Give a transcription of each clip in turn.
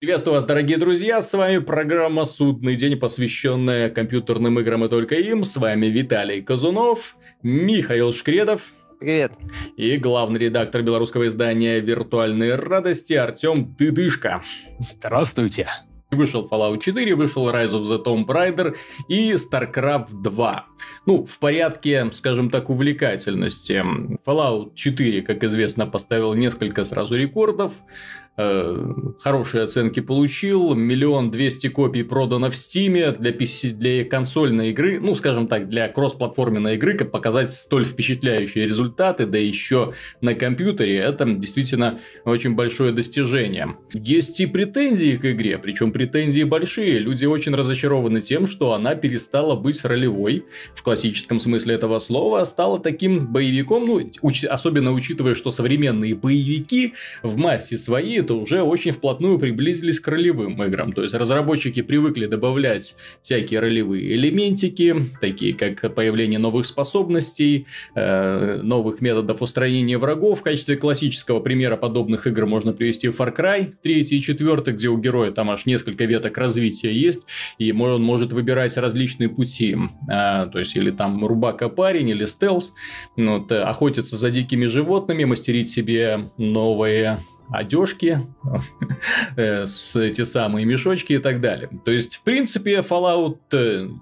Приветствую вас, дорогие друзья, с вами программа «Судный день», посвященная компьютерным играм и только им. С вами Виталий Казунов, Михаил Шкредов. Привет. И главный редактор белорусского издания «Виртуальные радости» Артем Тыдышко. Здравствуйте. Вышел Fallout 4, вышел Rise of the Tomb Raider и StarCraft 2. Ну, в порядке, скажем так, увлекательности. Fallout 4, как известно, поставил несколько сразу рекордов. Э, хорошие оценки получил, миллион двести копий продано в Стиме для, PC, для консольной игры, ну, скажем так, для кроссплатформенной игры, как показать столь впечатляющие результаты, да еще на компьютере, это действительно очень большое достижение. Есть и претензии к игре, причем претензии большие, люди очень разочарованы тем, что она перестала быть ролевой, в классическом смысле этого слова, стала таким боевиком, ну, уч- особенно учитывая, что современные боевики в массе своей то уже очень вплотную приблизились к ролевым играм. То есть разработчики привыкли добавлять всякие ролевые элементики, такие как появление новых способностей, э, новых методов устранения врагов. В качестве классического примера подобных игр можно привести Far Cry 3 и 4, где у героя там аж несколько веток развития есть, и он может выбирать различные пути. А, то есть, или там рубака парень, или стелс, ну, вот, охотиться за дикими животными, мастерить себе новые одежки, э, эти самые мешочки и так далее. То есть, в принципе, Fallout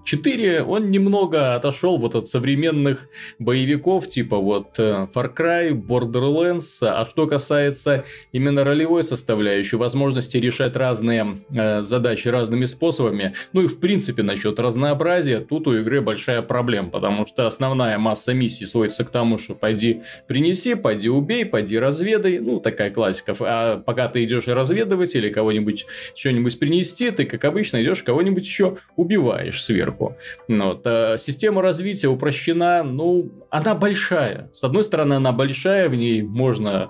4, он немного отошел вот от современных боевиков, типа вот э, Far Cry, Borderlands, а что касается именно ролевой составляющей, возможности решать разные э, задачи разными способами, ну и в принципе насчет разнообразия, тут у игры большая проблема, потому что основная масса миссий сводится к тому, что пойди принеси, пойди убей, пойди разведай, ну такая классика а пока ты идешь разведывать или кого-нибудь что-нибудь принести, ты, как обычно, идешь кого-нибудь еще убиваешь сверху. Ну вот. А система развития упрощена, ну, она большая. С одной стороны, она большая, в ней можно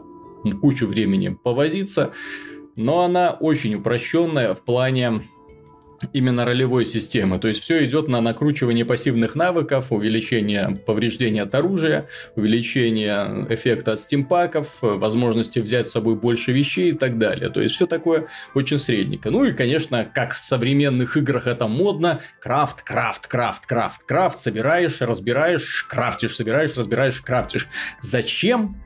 кучу времени повозиться, но она очень упрощенная в плане именно ролевой системы. То есть все идет на накручивание пассивных навыков, увеличение повреждения от оружия, увеличение эффекта от стимпаков, возможности взять с собой больше вещей и так далее. То есть все такое очень средненько. Ну и, конечно, как в современных играх это модно, крафт, крафт, крафт, крафт, крафт, собираешь, разбираешь, крафтишь, собираешь, разбираешь, крафтишь. Зачем?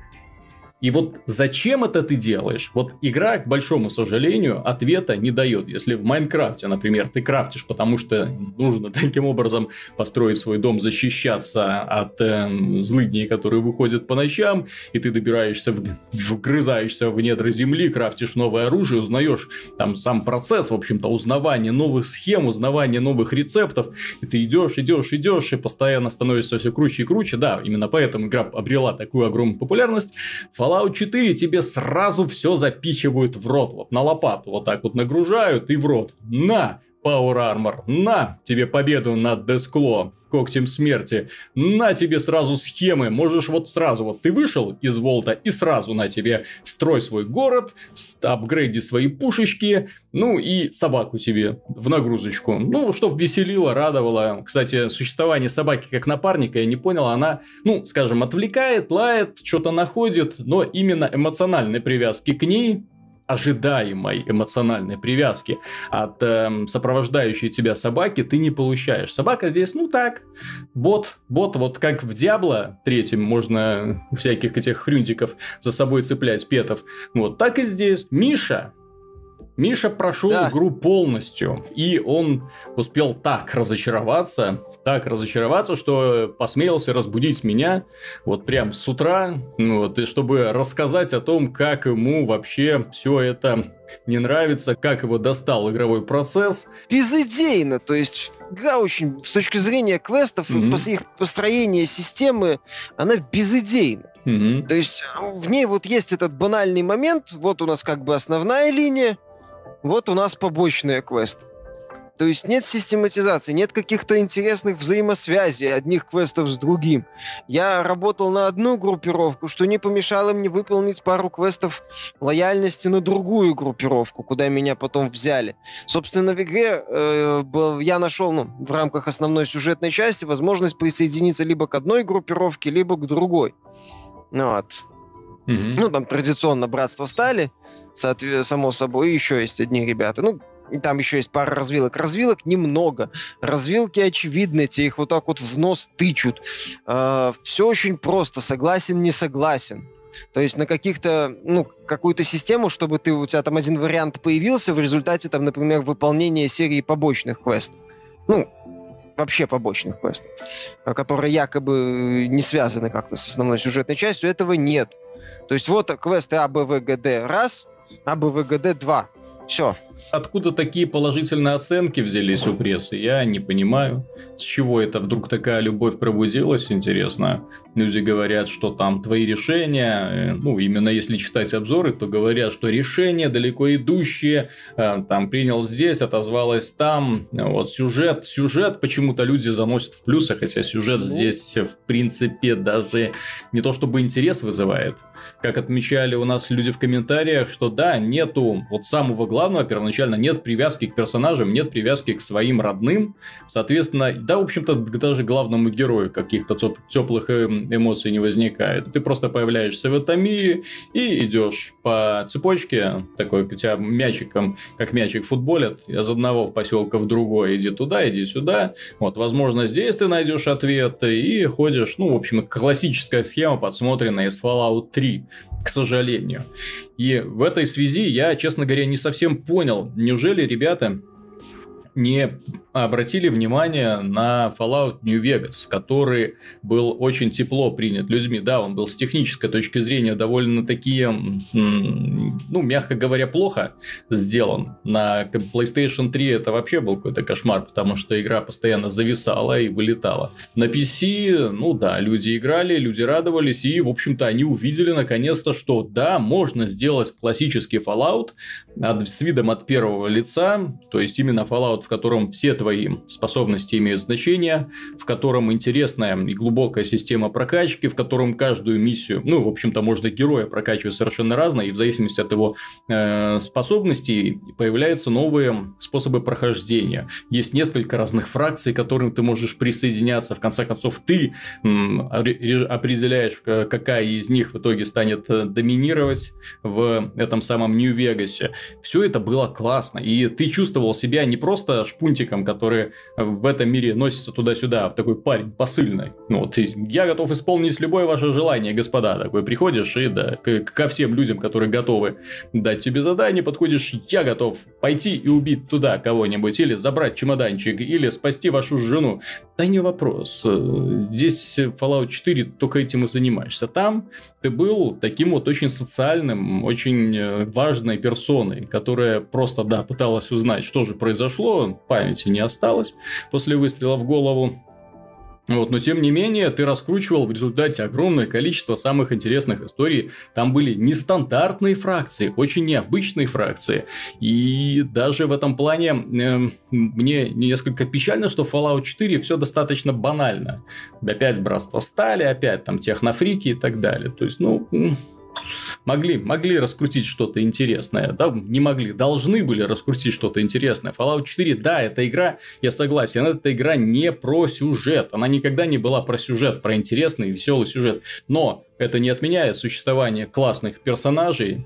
И вот зачем это ты делаешь? Вот игра, к большому сожалению, ответа не дает. Если в Майнкрафте, например, ты крафтишь, потому что нужно таким образом построить свой дом, защищаться от э, злыдней, которые выходят по ночам, и ты добираешься, в, вгрызаешься в недры земли, крафтишь новое оружие, узнаешь там сам процесс, в общем-то, узнавания новых схем, узнавания новых рецептов, и ты идешь, идешь, идешь, и постоянно становишься все круче и круче. Да, именно поэтому игра обрела такую огромную популярность. Fallout 4 тебе сразу все запихивают в рот. Вот на лопату вот так вот нагружают и в рот. На! Power Armor. На тебе победу над Дескло, когтем смерти. На тебе сразу схемы. Можешь вот сразу, вот ты вышел из Волта и сразу на тебе строй свой город, апгрейди свои пушечки, ну и собаку тебе в нагрузочку. Ну, чтоб веселило, радовало. Кстати, существование собаки как напарника, я не понял, она, ну, скажем, отвлекает, лает, что-то находит, но именно эмоциональной привязки к ней ожидаемой эмоциональной привязки от э, сопровождающей тебя собаки ты не получаешь. Собака здесь, ну так, бот, бот, вот как в Диабло третьем можно всяких этих хрюнтиков за собой цеплять, петов, вот так и здесь. Миша, Миша прошел да. игру полностью, и он успел так разочароваться, так разочароваться, что посмелился разбудить меня вот прям с утра, ну, вот, и чтобы рассказать о том, как ему вообще все это не нравится, как его достал игровой процесс. Безыдейно, то есть игра очень, с точки зрения квестов mm-hmm. и их построения системы, она безыдейна. Mm-hmm. То есть в ней вот есть этот банальный момент, вот у нас как бы основная линия, вот у нас побочные квесты. То есть нет систематизации, нет каких-то интересных взаимосвязей одних квестов с другим. Я работал на одну группировку, что не помешало мне выполнить пару квестов лояльности на другую группировку, куда меня потом взяли. Собственно, в игре э, я нашел ну, в рамках основной сюжетной части возможность присоединиться либо к одной группировке, либо к другой. Ну вот. Угу. Ну, там традиционно Братство Стали, само собой, и еще есть одни ребята. Ну, и там еще есть пара развилок. Развилок немного. Развилки очевидны, те их вот так вот в нос тычут. Э, а, все очень просто. Согласен, не согласен. То есть на каких-то, ну, какую-то систему, чтобы ты, у тебя там один вариант появился в результате, там, например, выполнения серии побочных квестов. Ну, вообще побочных квестов, которые якобы не связаны как-то с основной сюжетной частью, этого нет. То есть вот квесты А, Б, В, Г, Д раз, А, Б, В, Г, Д два. Все. Откуда такие положительные оценки взялись у прессы, я не понимаю. С чего это вдруг такая любовь пробудилась, интересно. Люди говорят, что там твои решения, э, ну, именно если читать обзоры, то говорят, что решения далеко идущие, э, там, принял здесь, отозвалось там, вот, сюжет, сюжет почему-то люди заносят в плюсы, хотя сюжет ну. здесь, в принципе, даже не то чтобы интерес вызывает. Как отмечали у нас люди в комментариях, что да, нету вот самого главного, первоначально нет привязки к персонажам, нет привязки к своим родным, соответственно, да, в общем-то, даже главному герою каких-то теплых эм, эмоций не возникает. Ты просто появляешься в этом мире и идешь по цепочке, такой, тебя мячиком, как мячик футболят, из одного в поселка в другой, иди туда, иди сюда. Вот, возможно, здесь ты найдешь ответ и ходишь, ну, в общем, классическая схема, подсмотренная из Fallout 3, к сожалению. И в этой связи я, честно говоря, не совсем понял, неужели ребята не обратили внимание на Fallout New Vegas, который был очень тепло принят людьми. Да, он был с технической точки зрения довольно такие, ну, мягко говоря, плохо сделан. На PlayStation 3 это вообще был какой-то кошмар, потому что игра постоянно зависала и вылетала. На PC, ну да, люди играли, люди радовались, и, в общем-то, они увидели наконец-то, что да, можно сделать классический Fallout с видом от первого лица, то есть именно Fallout, в котором все твои способности имеют значение, в котором интересная и глубокая система прокачки, в котором каждую миссию, ну, в общем-то, можно героя прокачивать совершенно разно, и в зависимости от его э, способностей появляются новые способы прохождения. Есть несколько разных фракций, к которым ты можешь присоединяться. В конце концов, ты м, определяешь, э, какая из них в итоге станет э, доминировать в этом самом Нью-Вегасе. Все это было классно, и ты чувствовал себя не просто шпунтиком, который в этом мире носится туда-сюда, такой парень посыльный. Ну, вот, я готов исполнить любое ваше желание, господа. Такой приходишь и, да, ко всем людям, которые готовы дать тебе задание, подходишь, я готов пойти и убить туда кого-нибудь, или забрать чемоданчик, или спасти вашу жену. Да не вопрос. Здесь Fallout 4 только этим и занимаешься. Там ты был таким вот очень социальным, очень э, важной персоной, которая просто, да, пыталась узнать, что же произошло, памяти не осталось после выстрела в голову. Вот, но тем не менее, ты раскручивал в результате огромное количество самых интересных историй. Там были нестандартные фракции, очень необычные фракции. И даже в этом плане э, мне несколько печально, что Fallout 4 все достаточно банально. Опять братство стали, опять там технофрики и так далее. То есть, ну, Могли, могли раскрутить что-то интересное, да, не могли, должны были раскрутить что-то интересное. Fallout 4, да, эта игра, я согласен, эта игра не про сюжет, она никогда не была про сюжет, про интересный веселый сюжет, но это не отменяет существование классных персонажей,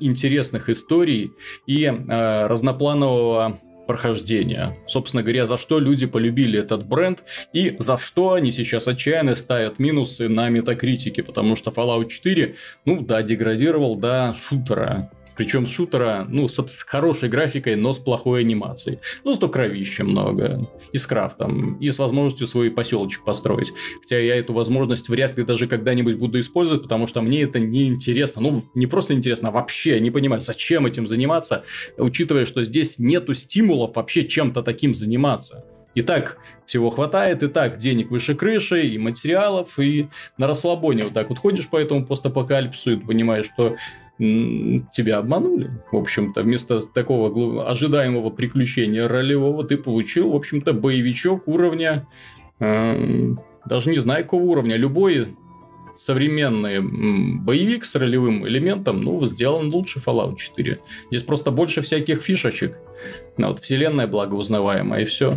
интересных историй и э, разнопланового прохождения. Собственно говоря, за что люди полюбили этот бренд и за что они сейчас отчаянно ставят минусы на метакритике, потому что Fallout 4, ну да, деградировал до шутера. Причем шутера, ну, с, с хорошей графикой, но с плохой анимацией. Ну, зато кровища много. И с крафтом. И с возможностью свой поселочек построить. Хотя я эту возможность вряд ли даже когда-нибудь буду использовать, потому что мне это не интересно. Ну, не просто интересно, а вообще не понимаю, зачем этим заниматься, учитывая, что здесь нету стимулов вообще чем-то таким заниматься. И так всего хватает, и так денег выше крыши, и материалов, и на расслабоне вот так вот ходишь по этому постапокалипсису и понимаешь, что тебя обманули. В общем-то, вместо такого ожидаемого приключения ролевого ты получил, в общем-то, боевичок уровня, э, даже не знаю какого уровня, любой современный боевик с ролевым элементом, ну, сделан лучше Fallout 4. Здесь просто больше всяких фишечек. Ну, вот вселенная благоузнаваемая, и все.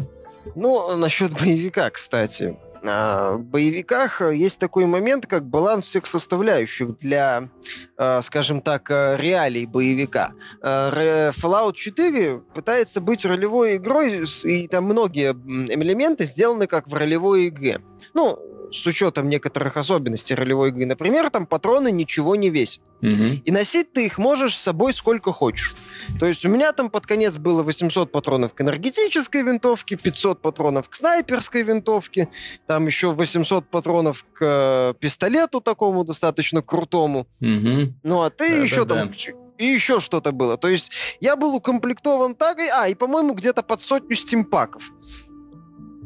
Ну, насчет боевика, кстати. В боевиках есть такой момент, как баланс всех составляющих для, а, скажем так, реалий боевика. Fallout 4 пытается быть ролевой игрой, и там многие элементы сделаны как в ролевой игре. Ну, с учетом некоторых особенностей ролевой игры. Например, там патроны ничего не весят. Угу. И носить ты их можешь с собой сколько хочешь. То есть у меня там под конец было 800 патронов к энергетической винтовке, 500 патронов к снайперской винтовке, там еще 800 патронов к э, пистолету такому достаточно крутому. Угу. Ну а ты да, еще да, там... Да и еще что-то было. То есть я был укомплектован так, и, а, и, по-моему, где-то под сотню стимпаков.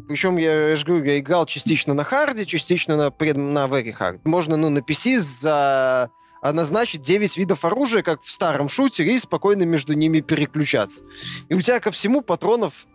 Причем, я, я же говорю, я играл частично на харде, частично на, на very hard. Можно, ну, на PC за а назначить 9 видов оружия, как в старом шутере, и спокойно между ними переключаться. И у тебя ко всему патронов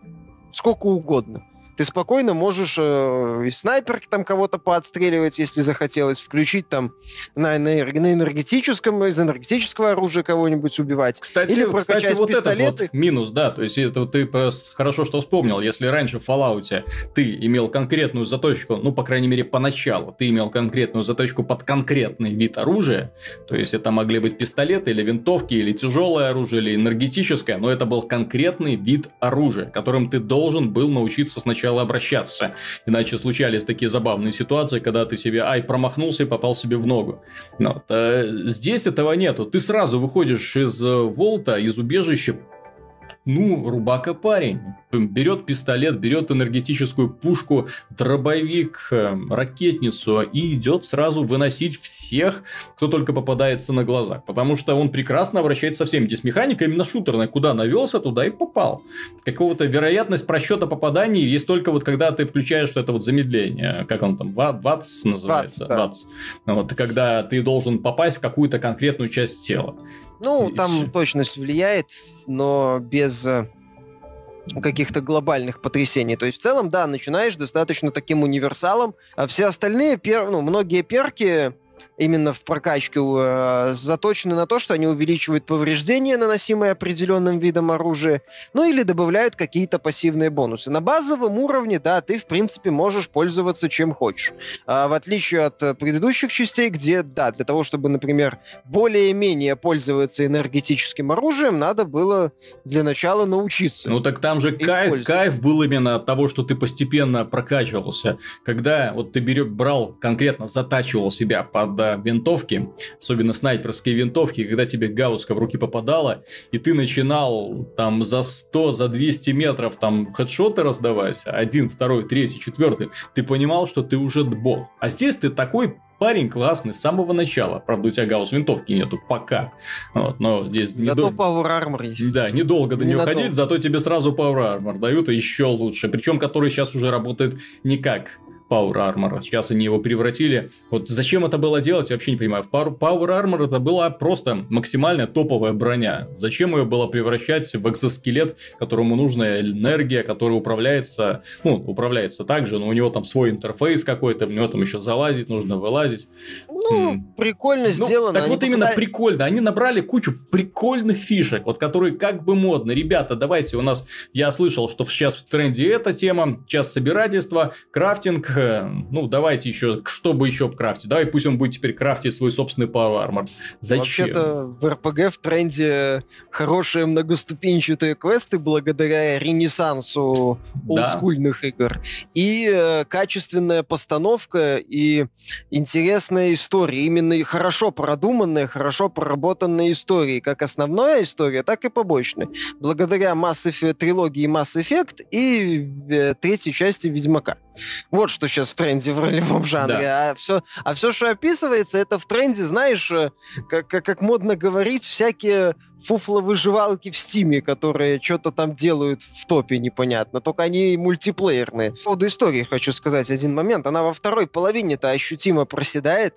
сколько угодно. Ты спокойно можешь э, из снайперки там кого-то поотстреливать, если захотелось, включить там на, на, на энергетическом, из энергетического оружия кого-нибудь убивать. Кстати, Или кстати вот этот вот минус, да, то есть это ты хорошо что вспомнил. Если раньше в Fallout ты имел конкретную заточку, ну, по крайней мере, поначалу, ты имел конкретную заточку под конкретный вид оружия, то есть это могли быть пистолеты или винтовки, или тяжелое оружие, или энергетическое, но это был конкретный вид оружия, которым ты должен был научиться сначала сначала обращаться. Иначе случались такие забавные ситуации, когда ты себе, ай, промахнулся и попал себе в ногу. Но, э, здесь этого нету. Ты сразу выходишь из э, волта, из убежища, ну, рубака парень. Берет пистолет, берет энергетическую пушку, дробовик, э, ракетницу и идет сразу выносить всех, кто только попадается на глаза. Потому что он прекрасно обращается со всеми. Здесь механика именно шутерная. Куда навелся, туда и попал. Какого-то вероятность просчета попаданий есть только вот когда ты включаешь это вот замедление. Как он там? ВАЦ называется? ВАЦ. Да. Вот, когда ты должен попасть в какую-то конкретную часть тела. Ну, там все. точность влияет, но без э, каких-то глобальных потрясений. То есть в целом, да, начинаешь достаточно таким универсалом, а все остальные, пер... ну, многие перки именно в прокачке э, заточены на то, что они увеличивают повреждения, наносимые определенным видом оружия, ну или добавляют какие-то пассивные бонусы. На базовом уровне, да, ты, в принципе, можешь пользоваться чем хочешь. А в отличие от э, предыдущих частей, где, да, для того, чтобы, например, более-менее пользоваться энергетическим оружием, надо было для начала научиться. Ну так там же кайф, кайф был именно от того, что ты постепенно прокачивался. Когда вот ты берешь, брал конкретно, затачивал себя под винтовки, особенно снайперские винтовки, когда тебе гауска в руки попадала, и ты начинал там за 100, за 200 метров там хедшоты раздавать, один, второй, третий, четвертый, ты понимал, что ты уже бог. А здесь ты такой парень классный с самого начала. Правда, у тебя гаусс винтовки нету пока. Вот, но здесь зато недол... Power Armor есть. Да, недолго до не нее ходить, зато тебе сразу Power Armor дают, и еще лучше. Причем, который сейчас уже работает не как Power Armor. Сейчас они его превратили. Вот зачем это было делать, я вообще не понимаю. Power Armor это была просто максимальная топовая броня. Зачем ее было превращать в экзоскелет, которому нужна энергия, который управляется, ну, управляется также, но у него там свой интерфейс какой-то, в него там еще залазить, нужно вылазить. Ну, м прикольно ну, сделано. Так вот именно прикольно. Они набрали кучу прикольных фишек, вот которые как бы модны. Ребята, давайте у нас, я слышал, что сейчас в тренде эта тема, сейчас собирательство, крафтинг, ну, давайте еще, чтобы еще крафтить. Давай пусть он будет теперь крафтить свой собственный Power Armor. Зачем? Вообще-то в RPG в тренде хорошие многоступенчатые квесты благодаря ренессансу олдскульных да. игр. И э, качественная постановка и интересная история. Именно хорошо продуманная, хорошо проработанная история. Как основная история, так и побочная. Благодаря Mass Effect, трилогии Mass Effect и э, третьей части Ведьмака. Вот что сейчас в тренде в ролевом жанре. Да. А, все, а все, что описывается, это в тренде, знаешь, э, как, как, как модно говорить, всякие фуфло-выживалки в Стиме, которые что-то там делают в топе непонятно. Только они мультиплеерные. По поводу истории хочу сказать один момент. Она во второй половине-то ощутимо проседает.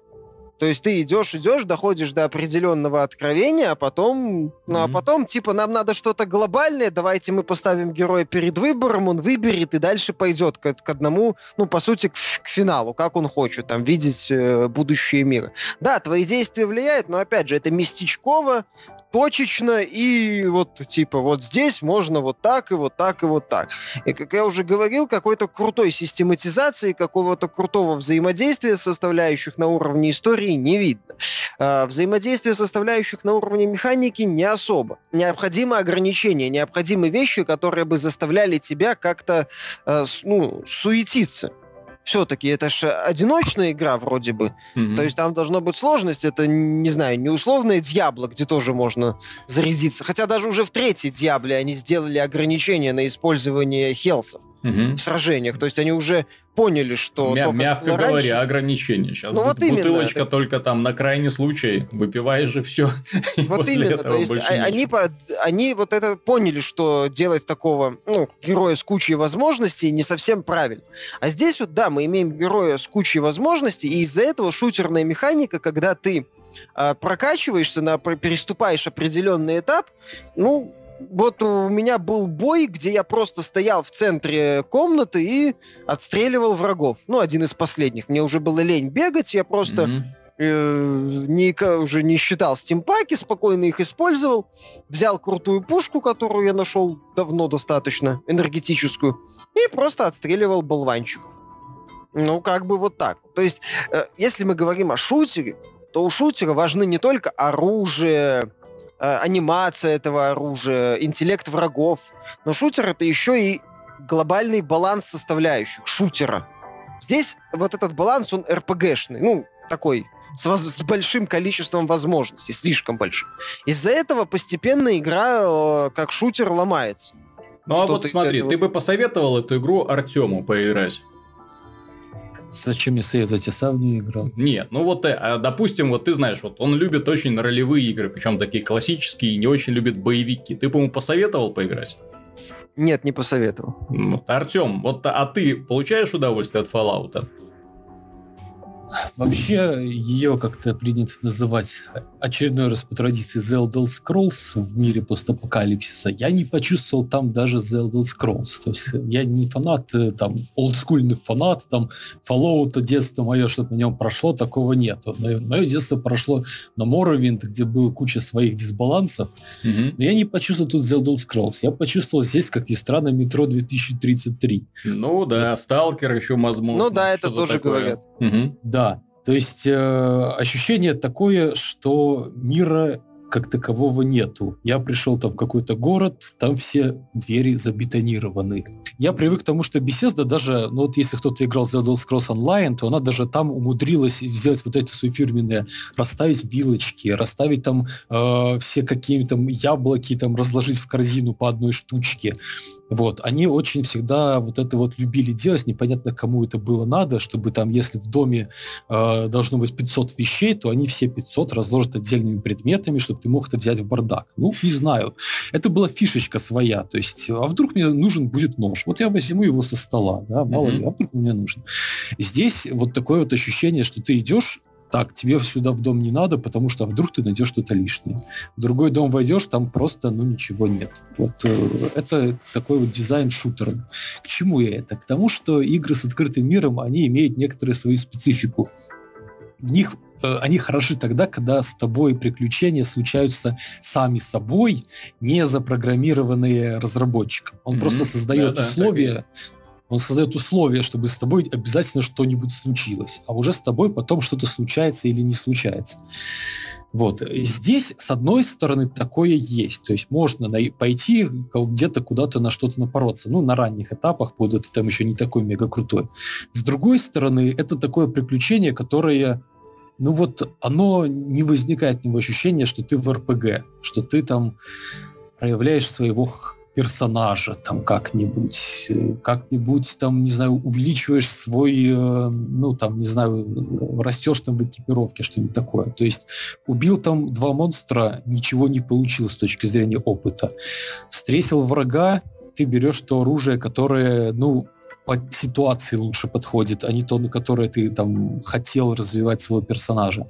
То есть ты идешь, идешь, доходишь до определенного откровения, а потом, mm-hmm. ну а потом, типа, нам надо что-то глобальное, давайте мы поставим героя перед выбором, он выберет и дальше пойдет к, к одному, ну, по сути, к, к финалу, как он хочет, там, видеть э, будущее мира. Да, твои действия влияют, но, опять же, это местечково, точечно, и вот, типа, вот здесь можно вот так, и вот так, и вот так. И, как я уже говорил, какой-то крутой систематизации, какого-то крутого взаимодействия составляющих на уровне истории не видно. А, взаимодействие составляющих на уровне механики не особо. Необходимы ограничения, необходимы вещи, которые бы заставляли тебя как-то, э, ну, суетиться все-таки это же одиночная игра вроде бы. Mm-hmm. То есть там должна быть сложность. Это, не знаю, не условное Дьябло, где тоже можно зарядиться. Хотя даже уже в третьей Дьябле они сделали ограничения на использование хелсов угу. в сражениях. То есть они уже поняли, что... Мя- мягко раньше... говоря, ограничения. Сейчас ну, вот бутылочка именно, только там на крайний случай, выпиваешь же все. Вот именно, то есть а, они, они вот это поняли, что делать такого ну, героя с кучей возможностей не совсем правильно. А здесь вот, да, мы имеем героя с кучей возможностей, и из-за этого шутерная механика, когда ты э, прокачиваешься, на, переступаешь определенный этап, ну, вот у меня был бой, где я просто стоял в центре комнаты и отстреливал врагов. Ну, один из последних. Мне уже было лень бегать, я просто mm-hmm. э, не, уже не считал стимпаки, спокойно их использовал. Взял крутую пушку, которую я нашел давно достаточно, энергетическую, и просто отстреливал болванчиков. Ну, как бы вот так. То есть, э, если мы говорим о шутере, то у шутера важны не только оружие, анимация этого оружия, интеллект врагов. Но шутер это еще и глобальный баланс составляющих шутера. Здесь вот этот баланс, он РПГшный, ну, такой, с, с большим количеством возможностей, слишком большим. Из-за этого постепенно игра э, как шутер ломается. Ну а вот смотри, ты бы посоветовал эту игру Артему поиграть? Зачем мне советовать? Я сам не играл. Нет, ну вот, э, допустим, вот ты знаешь, вот он любит очень ролевые игры, причем такие классические, и не очень любит боевики. Ты по ему посоветовал поиграть? Нет, не посоветовал. Ну, Артем, вот а ты получаешь удовольствие от Fallout? Вообще, ее как-то принято называть очередной раз по традиции The Elder Scrolls в мире постапокалипсиса. Я не почувствовал там даже The Elder Scrolls. То есть я не фанат, э, там, олдскульный фанат, там, Fallout, детство мое, что-то на нем прошло, такого нет. Мое, мое детство прошло на Morrowind, где было куча своих дисбалансов, mm-hmm. но я не почувствовал тут The Elder Scrolls. Я почувствовал здесь, как ни странно, метро 2033. Ну да, Сталкер еще возможно. Ну да, это тоже такое. говорят. Угу. Да, то есть э, ощущение такое, что мира как такового нету. Я пришел там в какой-то город, там все двери забетонированы. Я привык к тому, что беседа даже, ну вот если кто-то играл The Elder Scrolls Online, то она даже там умудрилась сделать вот эти свои фирменные, расставить вилочки, расставить там э, все какие-то яблоки, там разложить в корзину по одной штучке. Вот, они очень всегда вот это вот любили делать, непонятно кому это было надо, чтобы там, если в доме э, должно быть 500 вещей, то они все 500 разложат отдельными предметами, чтобы ты мог это взять в бардак. Ну, не знаю. Это была фишечка своя, то есть, а вдруг мне нужен будет нож? Вот я возьму его со стола, да, мало mm-hmm. ли, а вдруг мне нужен? Здесь вот такое вот ощущение, что ты идешь так, тебе сюда в дом не надо, потому что вдруг ты найдешь что-то лишнее. В другой дом войдешь, там просто, ну, ничего нет. Вот э, это такой вот дизайн шутера. К чему я это? К тому, что игры с открытым миром, они имеют некоторую свою специфику. В них э, они хороши тогда, когда с тобой приключения случаются сами собой, не запрограммированные разработчиком. Он mm-hmm. просто создает да, условия, да, он создает условия, чтобы с тобой обязательно что-нибудь случилось, а уже с тобой потом что-то случается или не случается. Вот. Здесь, с одной стороны, такое есть. То есть можно пойти где-то куда-то на что-то напороться. Ну, на ранних этапах, будет это там еще не такой мега крутой. С другой стороны, это такое приключение, которое ну вот оно не возникает него ощущения, что ты в РПГ, что ты там проявляешь своего персонажа там как-нибудь, э, как-нибудь там, не знаю, увеличиваешь свой, э, ну там, не знаю, растешь там в экипировке, что-нибудь такое. То есть убил там два монстра, ничего не получил с точки зрения опыта. Встретил врага, ты берешь то оружие, которое, ну, по ситуации лучше подходит, а не то, на которое ты там хотел развивать своего персонажа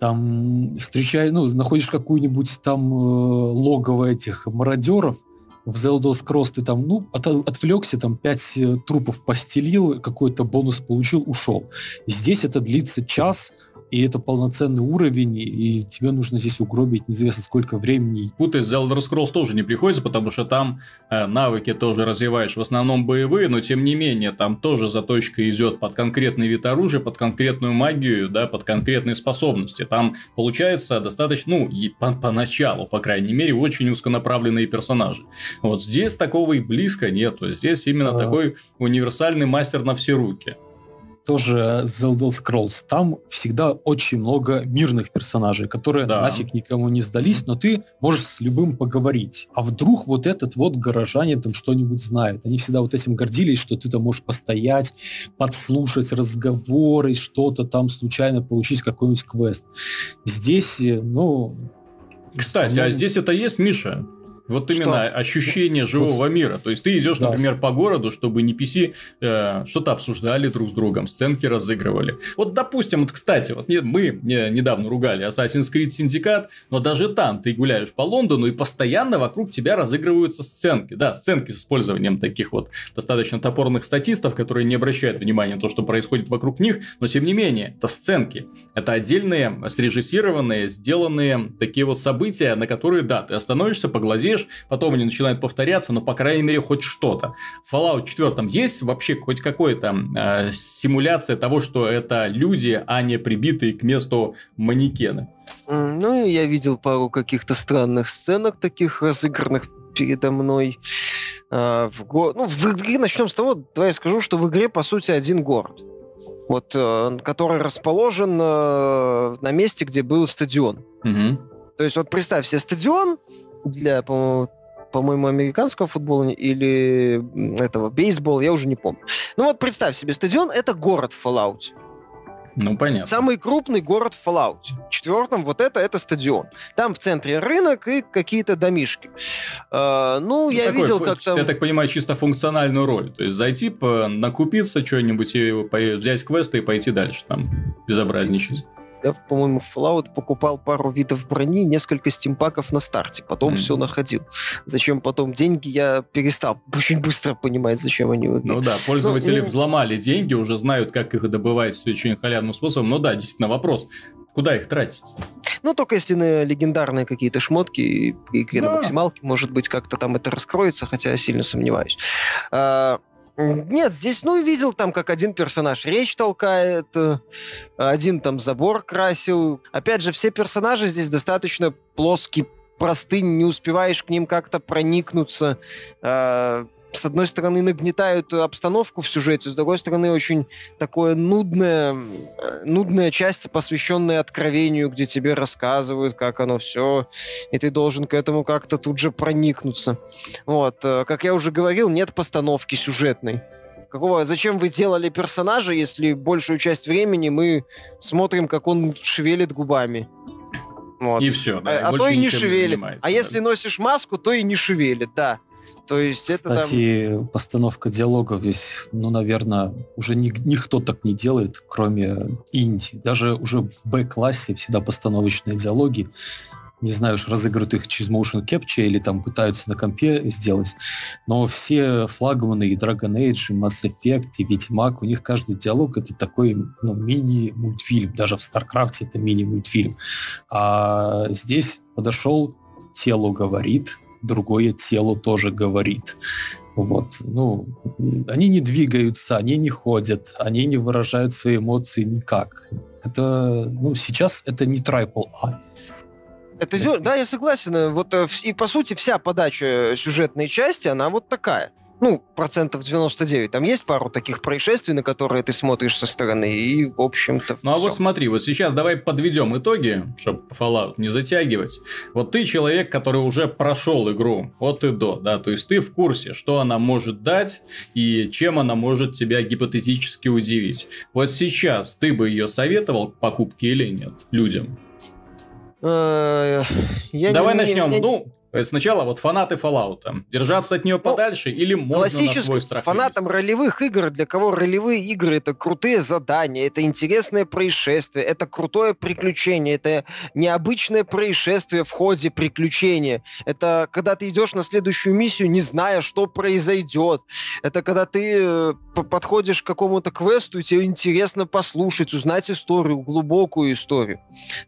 там встречаешь, ну, находишь какую-нибудь там э, логово этих мародеров, в Elder Scrolls ты там, ну, от, отвлекся, там, пять э, трупов постелил, какой-то бонус получил, ушел. Здесь это длится час, и это полноценный уровень, и тебе нужно здесь угробить неизвестно сколько времени. Путать с Elder Scrolls тоже не приходится, потому что там э, навыки тоже развиваешь, в основном боевые, но тем не менее, там тоже заточка идет под конкретный вид оружия, под конкретную магию, да, под конкретные способности. Там получается достаточно, ну, и по поначалу, по крайней мере, очень узконаправленные персонажи. Вот здесь такого и близко нету. Здесь именно а... такой универсальный мастер на все руки тоже The Elder Scrolls, там всегда очень много мирных персонажей, которые да. нафиг никому не сдались, но ты можешь с любым поговорить. А вдруг вот этот вот горожанин там что-нибудь знает? Они всегда вот этим гордились, что ты там можешь постоять, подслушать разговоры, что-то там случайно получить какой-нибудь квест. Здесь, э, ну... Кстати, а здесь это есть, Миша? Вот именно что? ощущение живого вот. мира. То есть ты идешь, да. например, по городу, чтобы не PC э, что-то обсуждали друг с другом, сценки разыгрывали. Вот, допустим, вот, кстати, вот мы недавно ругали Assassin's Creed Syndicate, но даже там ты гуляешь по Лондону и постоянно вокруг тебя разыгрываются сценки. Да, сценки с использованием таких вот достаточно топорных статистов, которые не обращают внимания на то, что происходит вокруг них, но тем не менее, это сценки. Это отдельные, срежиссированные, сделанные такие вот события, на которые, да, ты остановишься, поглазеешь, потом они начинают повторяться, но, по крайней мере, хоть что-то. В Fallout 4 есть вообще хоть какая-то э, симуляция того, что это люди, а не прибитые к месту манекены? Ну, я видел пару каких-то странных сценок, таких разыгранных передо мной. А, в го... Ну, в игре начнем с того, давай я скажу, что в игре, по сути, один город вот, э, который расположен э, на месте, где был стадион. Угу. То есть вот представь себе стадион для, по-моему, по-моему, американского футбола или этого бейсбола, я уже не помню. Ну вот представь себе стадион, это город в Fallout. Ну, понятно. Самый крупный город в Fallout. Четвертом вот это, это стадион. Там в центре рынок и какие-то домишки. Э, ну, ну, я такой, видел, как там... Я так понимаю, чисто функциональную роль. То есть зайти, по, накупиться что-нибудь, и взять квесты и пойти дальше там безобразничать. Я, по-моему, в Fallout покупал пару видов брони, несколько стимпаков на старте, потом mm-hmm. все находил. Зачем потом деньги, я перестал очень быстро понимать, зачем они выглядят. Ну да, пользователи ну, взломали деньги, уже знают, как их добывать с очень халявным способом. Ну да, действительно, вопрос. Куда их тратить? Ну, только если на легендарные какие-то шмотки и игре да. на максималке, может быть, как-то там это раскроется, хотя я сильно сомневаюсь. А, нет, здесь, ну, видел там, как один персонаж речь толкает, э, один там забор красил. Опять же, все персонажи здесь достаточно плоские, простые, не успеваешь к ним как-то проникнуться. С одной стороны, нагнетают обстановку в сюжете, с другой стороны, очень такое нудная, нудная часть, посвященная откровению, где тебе рассказывают, как оно все, и ты должен к этому как-то тут же проникнуться. Вот. Э, как я уже говорил, нет постановки сюжетной. Какого, зачем вы делали персонажа, если большую часть времени мы смотрим, как он шевелит губами? Вот. И все, да. А, а то и не шевелит. А да. если носишь маску, то и не шевелит, да. То есть Кстати, это там... постановка диалогов здесь, ну, наверное, уже ни, никто так не делает, кроме инди. Даже уже в Б-классе всегда постановочные диалоги. Не знаю, уж разыгрывают их через motion capture или там пытаются на компе сделать. Но все флагманы и Dragon Age, и Mass Effect, и Ведьмак, у них каждый диалог это такой ну, мини-мультфильм. Даже в StarCraft это мини-мультфильм. А здесь подошел, телу говорит, другое тело тоже говорит. Вот, ну, они не двигаются, они не ходят, они не выражают свои эмоции никак. Это, ну, сейчас это не Triple A. Это, да, я согласен. Вот э, и по сути вся подача сюжетной части, она вот такая ну, процентов 99. Там есть пару таких происшествий, на которые ты смотришь со стороны, и, в общем-то, Ну, а вот смотри, вот сейчас давай подведем итоги, чтобы Fallout не затягивать. Вот ты человек, который уже прошел игру от и до, да, то есть ты в курсе, что она может дать и чем она может тебя гипотетически удивить. Вот сейчас ты бы ее советовал к покупке или нет людям? Э, Давай начнем. Ну, Сначала вот фанаты Fallout. Держаться от нее ну, подальше или можно на свой страх фанатам ролевых игр, для кого ролевые игры это крутые задания, это интересное происшествие, это крутое приключение, это необычное происшествие в ходе приключения. Это когда ты идешь на следующую миссию, не зная, что произойдет. Это когда ты э, подходишь к какому-то квесту, и тебе интересно послушать, узнать историю, глубокую историю.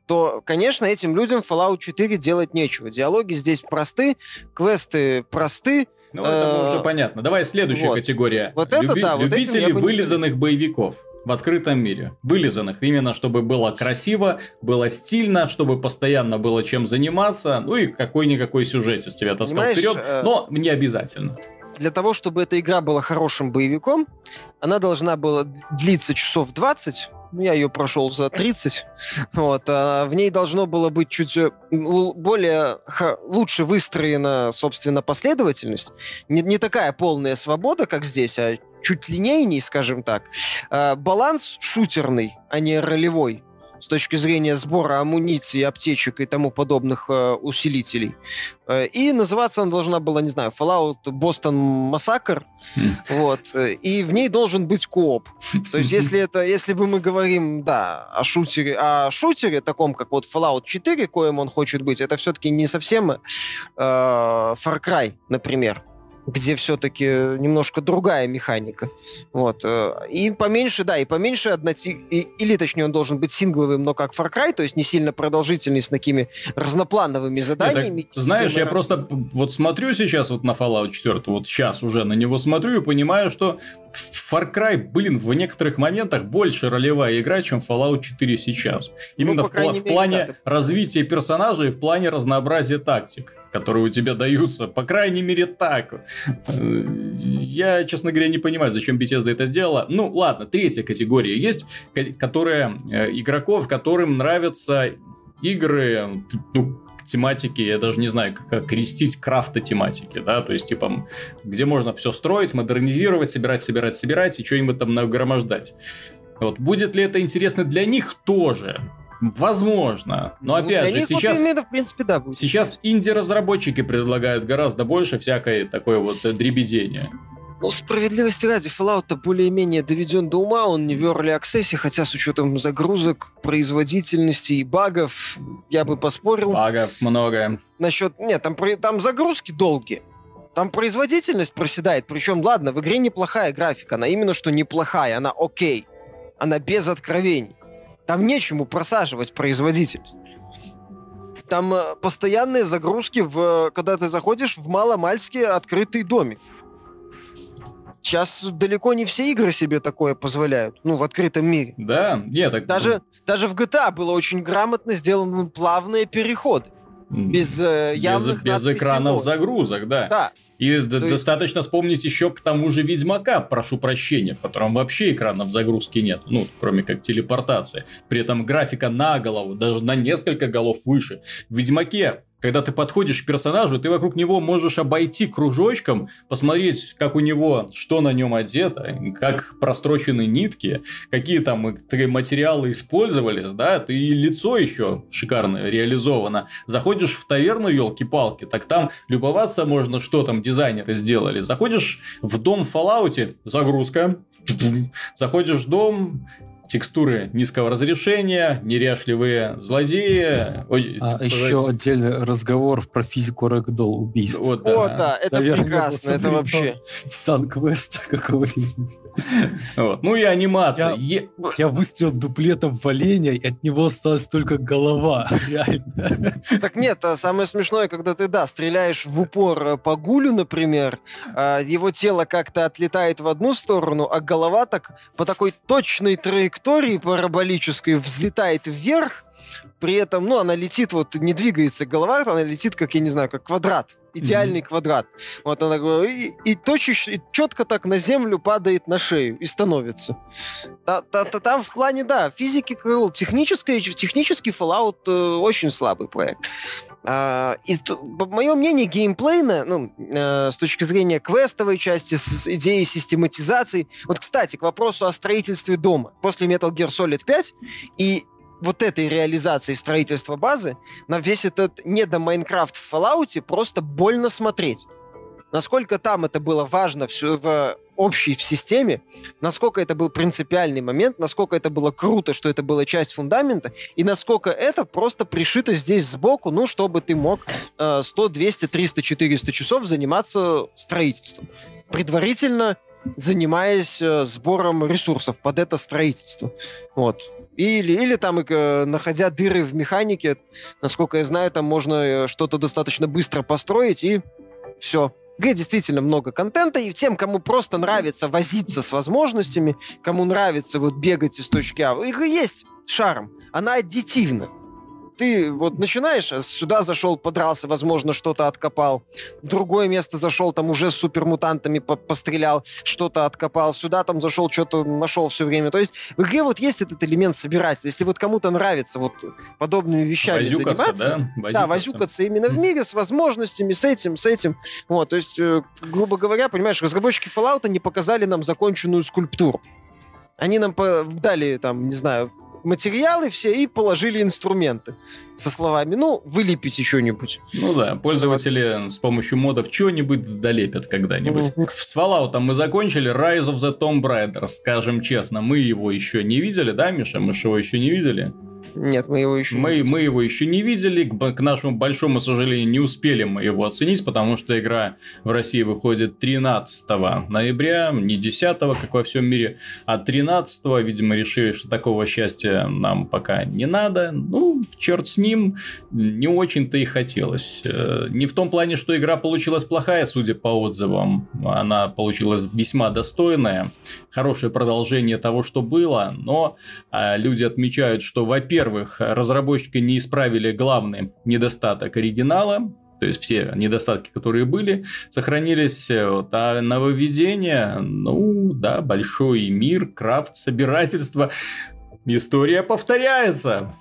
То, конечно, этим людям Fallout 4 делать нечего. Диалоги здесь просты, квесты просты. Ну, это уже понятно. Давай следующая вот. категория. Вот это Люби- да. Любители вот вылизанных боевиков в открытом мире. Вылизанных. Именно чтобы было красиво, было стильно, чтобы постоянно было чем заниматься. Ну и какой-никакой сюжет из тебя таскал Понимаешь, вперед. Э... Но не обязательно. Для того, чтобы эта игра была хорошим боевиком, она должна была длиться часов 20, ну, я ее прошел за 30. Вот, а в ней должно было быть чуть э, более лучше выстроена, собственно, последовательность. Не, не такая полная свобода, как здесь, а чуть линейней, скажем так. А, баланс шутерный, а не ролевой с точки зрения сбора амуниции, аптечек и тому подобных э, усилителей. Э, и называться она должна была, не знаю, Fallout Boston Massacre. Хм. Вот. Э, и в ней должен быть кооп. То есть, если это, если бы мы говорим, да, о шутере, о шутере, таком как вот Fallout 4, коим он хочет быть, это все-таки не совсем э, Far Cry, например где все-таки немножко другая механика. Вот. Э, и поменьше, да, и поменьше одноти... Или, точнее, он должен быть сингловым, но как Far Cry, то есть не сильно продолжительный, с такими разноплановыми заданиями. Нет, так, знаешь, я просто вот смотрю сейчас вот на Fallout 4, вот сейчас уже на него смотрю и понимаю, что Far Cry, блин, в некоторых моментах больше ролевая игра, чем Fallout 4 сейчас. Именно ну, в, в, в плане да, развития персонажей и в плане разнообразия тактик которые у тебя даются. По крайней мере, так. Я, честно говоря, не понимаю, зачем Bethesda это сделала. Ну, ладно, третья категория есть, которая э, игроков, которым нравятся игры, ну, тематики, я даже не знаю, как крестить крафта тематики, да, то есть, типа, где можно все строить, модернизировать, собирать, собирать, собирать и что-нибудь там нагромождать. Вот, будет ли это интересно для них тоже? Возможно. Но ну, опять же, сейчас, вот именно, в принципе, да, будет. сейчас инди-разработчики предлагают гораздо больше всякой такой вот дребедения. Ну, справедливости ради, Fallout более-менее доведен до ума, он не в Early Access, хотя с учетом загрузок, производительности и багов, я бы поспорил. Багов много. Насчет... Нет, там, там загрузки долгие. Там производительность проседает, причем, ладно, в игре неплохая графика, она именно что неплохая, она окей. Она без откровений. Там нечему просаживать производительность. Там э, постоянные загрузки, в, когда ты заходишь в маломальский открытый домик. Сейчас далеко не все игры себе такое позволяют, ну, в открытом мире. Да, нет, так... Даже, даже в GTA было очень грамотно сделаны плавные переходы. Без э, явных Без, без экранов загрузок, да. Да. И То достаточно есть... вспомнить еще к тому же Ведьмака, прошу прощения, в котором вообще экранов загрузки нет, ну, кроме как телепортация. При этом графика на голову, даже на несколько голов выше. В Ведьмаке когда ты подходишь к персонажу, ты вокруг него можешь обойти кружочком, посмотреть, как у него, что на нем одето, как прострочены нитки, какие там материалы использовались, да, ты и лицо еще шикарно реализовано. Заходишь в таверну, елки-палки, так там любоваться можно, что там дизайнеры сделали. Заходишь в дом в Fallout, загрузка, Заходишь в дом, текстуры низкого разрешения, неряшливые злодеи. Ой, а еще отдельный разговор про физику рэгдолл убийств. Вот, да. О, да, это Наверное, прекрасно, это вообще. Титан квеста какого-нибудь. Вот. Ну и анимация. Я, е... я выстрелил дуплетом в оленя, и от него осталась только голова, реально. Так нет, а самое смешное, когда ты, да, стреляешь в упор э, по гулю, например, а его тело как-то отлетает в одну сторону, а голова так по такой точной траектории траектории параболической взлетает вверх, при этом, ну, она летит, вот не двигается голова, она летит, как, я не знаю, как квадрат, идеальный mm-hmm. квадрат. Вот она и, и, точечно, и четко так на землю падает на шею и становится. Та, та, та, там в плане, да, физики, технический, технический Fallout э, очень слабый проект. Uh, и, по моему мнению, геймплейно, ну, uh, с точки зрения квестовой части, с идеей систематизации. Вот, кстати, к вопросу о строительстве дома. После Metal Gear Solid 5 и вот этой реализации строительства базы на весь этот недо Майнкрафт в Fallout просто больно смотреть. Насколько там это было важно все в общей в системе, насколько это был принципиальный момент, насколько это было круто, что это была часть фундамента, и насколько это просто пришито здесь сбоку, ну, чтобы ты мог э, 100, 200, 300, 400 часов заниматься строительством. Предварительно занимаясь э, сбором ресурсов под это строительство. Вот. Или, или там, э, находя дыры в механике, насколько я знаю, там можно э, что-то достаточно быстро построить, и все. Г действительно много контента, и тем, кому просто нравится возиться с возможностями, кому нравится вот бегать из точки А, у игры есть шарм. Она аддитивна ты вот начинаешь, а сюда зашел, подрался, возможно, что-то откопал, в другое место зашел, там уже с супермутантами по пострелял, что-то откопал, сюда там зашел, что-то нашел все время. То есть в игре вот есть этот элемент собирательства. Если вот кому-то нравится вот подобными вещами возюкаться, заниматься, да, возюкаться. да, возюкаться именно в мире с возможностями, с этим, с этим. Вот, то есть, э, грубо говоря, понимаешь, разработчики Fallout не показали нам законченную скульптуру. Они нам дали, там, не знаю, материалы все и положили инструменты со словами, ну, вылепите что-нибудь. Ну да, пользователи вот. с помощью модов что-нибудь долепят когда-нибудь. Mm-hmm. С Fallout мы закончили, Rise of the Tomb Raider, скажем честно, мы его еще не видели, да, Миша? Мы же его еще не видели? Нет, мы его еще мы, не мы его еще не видели. К, к нашему большому сожалению, не успели мы его оценить, потому что игра в России выходит 13 ноября, не 10, как во всем мире, а 13. Видимо, решили, что такого счастья нам пока не надо. Ну, черт с ним, не очень-то и хотелось. Э, не в том плане, что игра получилась плохая, судя по отзывам. Она получилась весьма достойная. Хорошее продолжение того, что было, но а, люди отмечают, что, во-первых, во-первых, разработчики не исправили главный недостаток оригинала, то есть все недостатки, которые были, сохранились. Вот, а нововведение, ну да, большой мир, крафт, собирательство. История повторяется.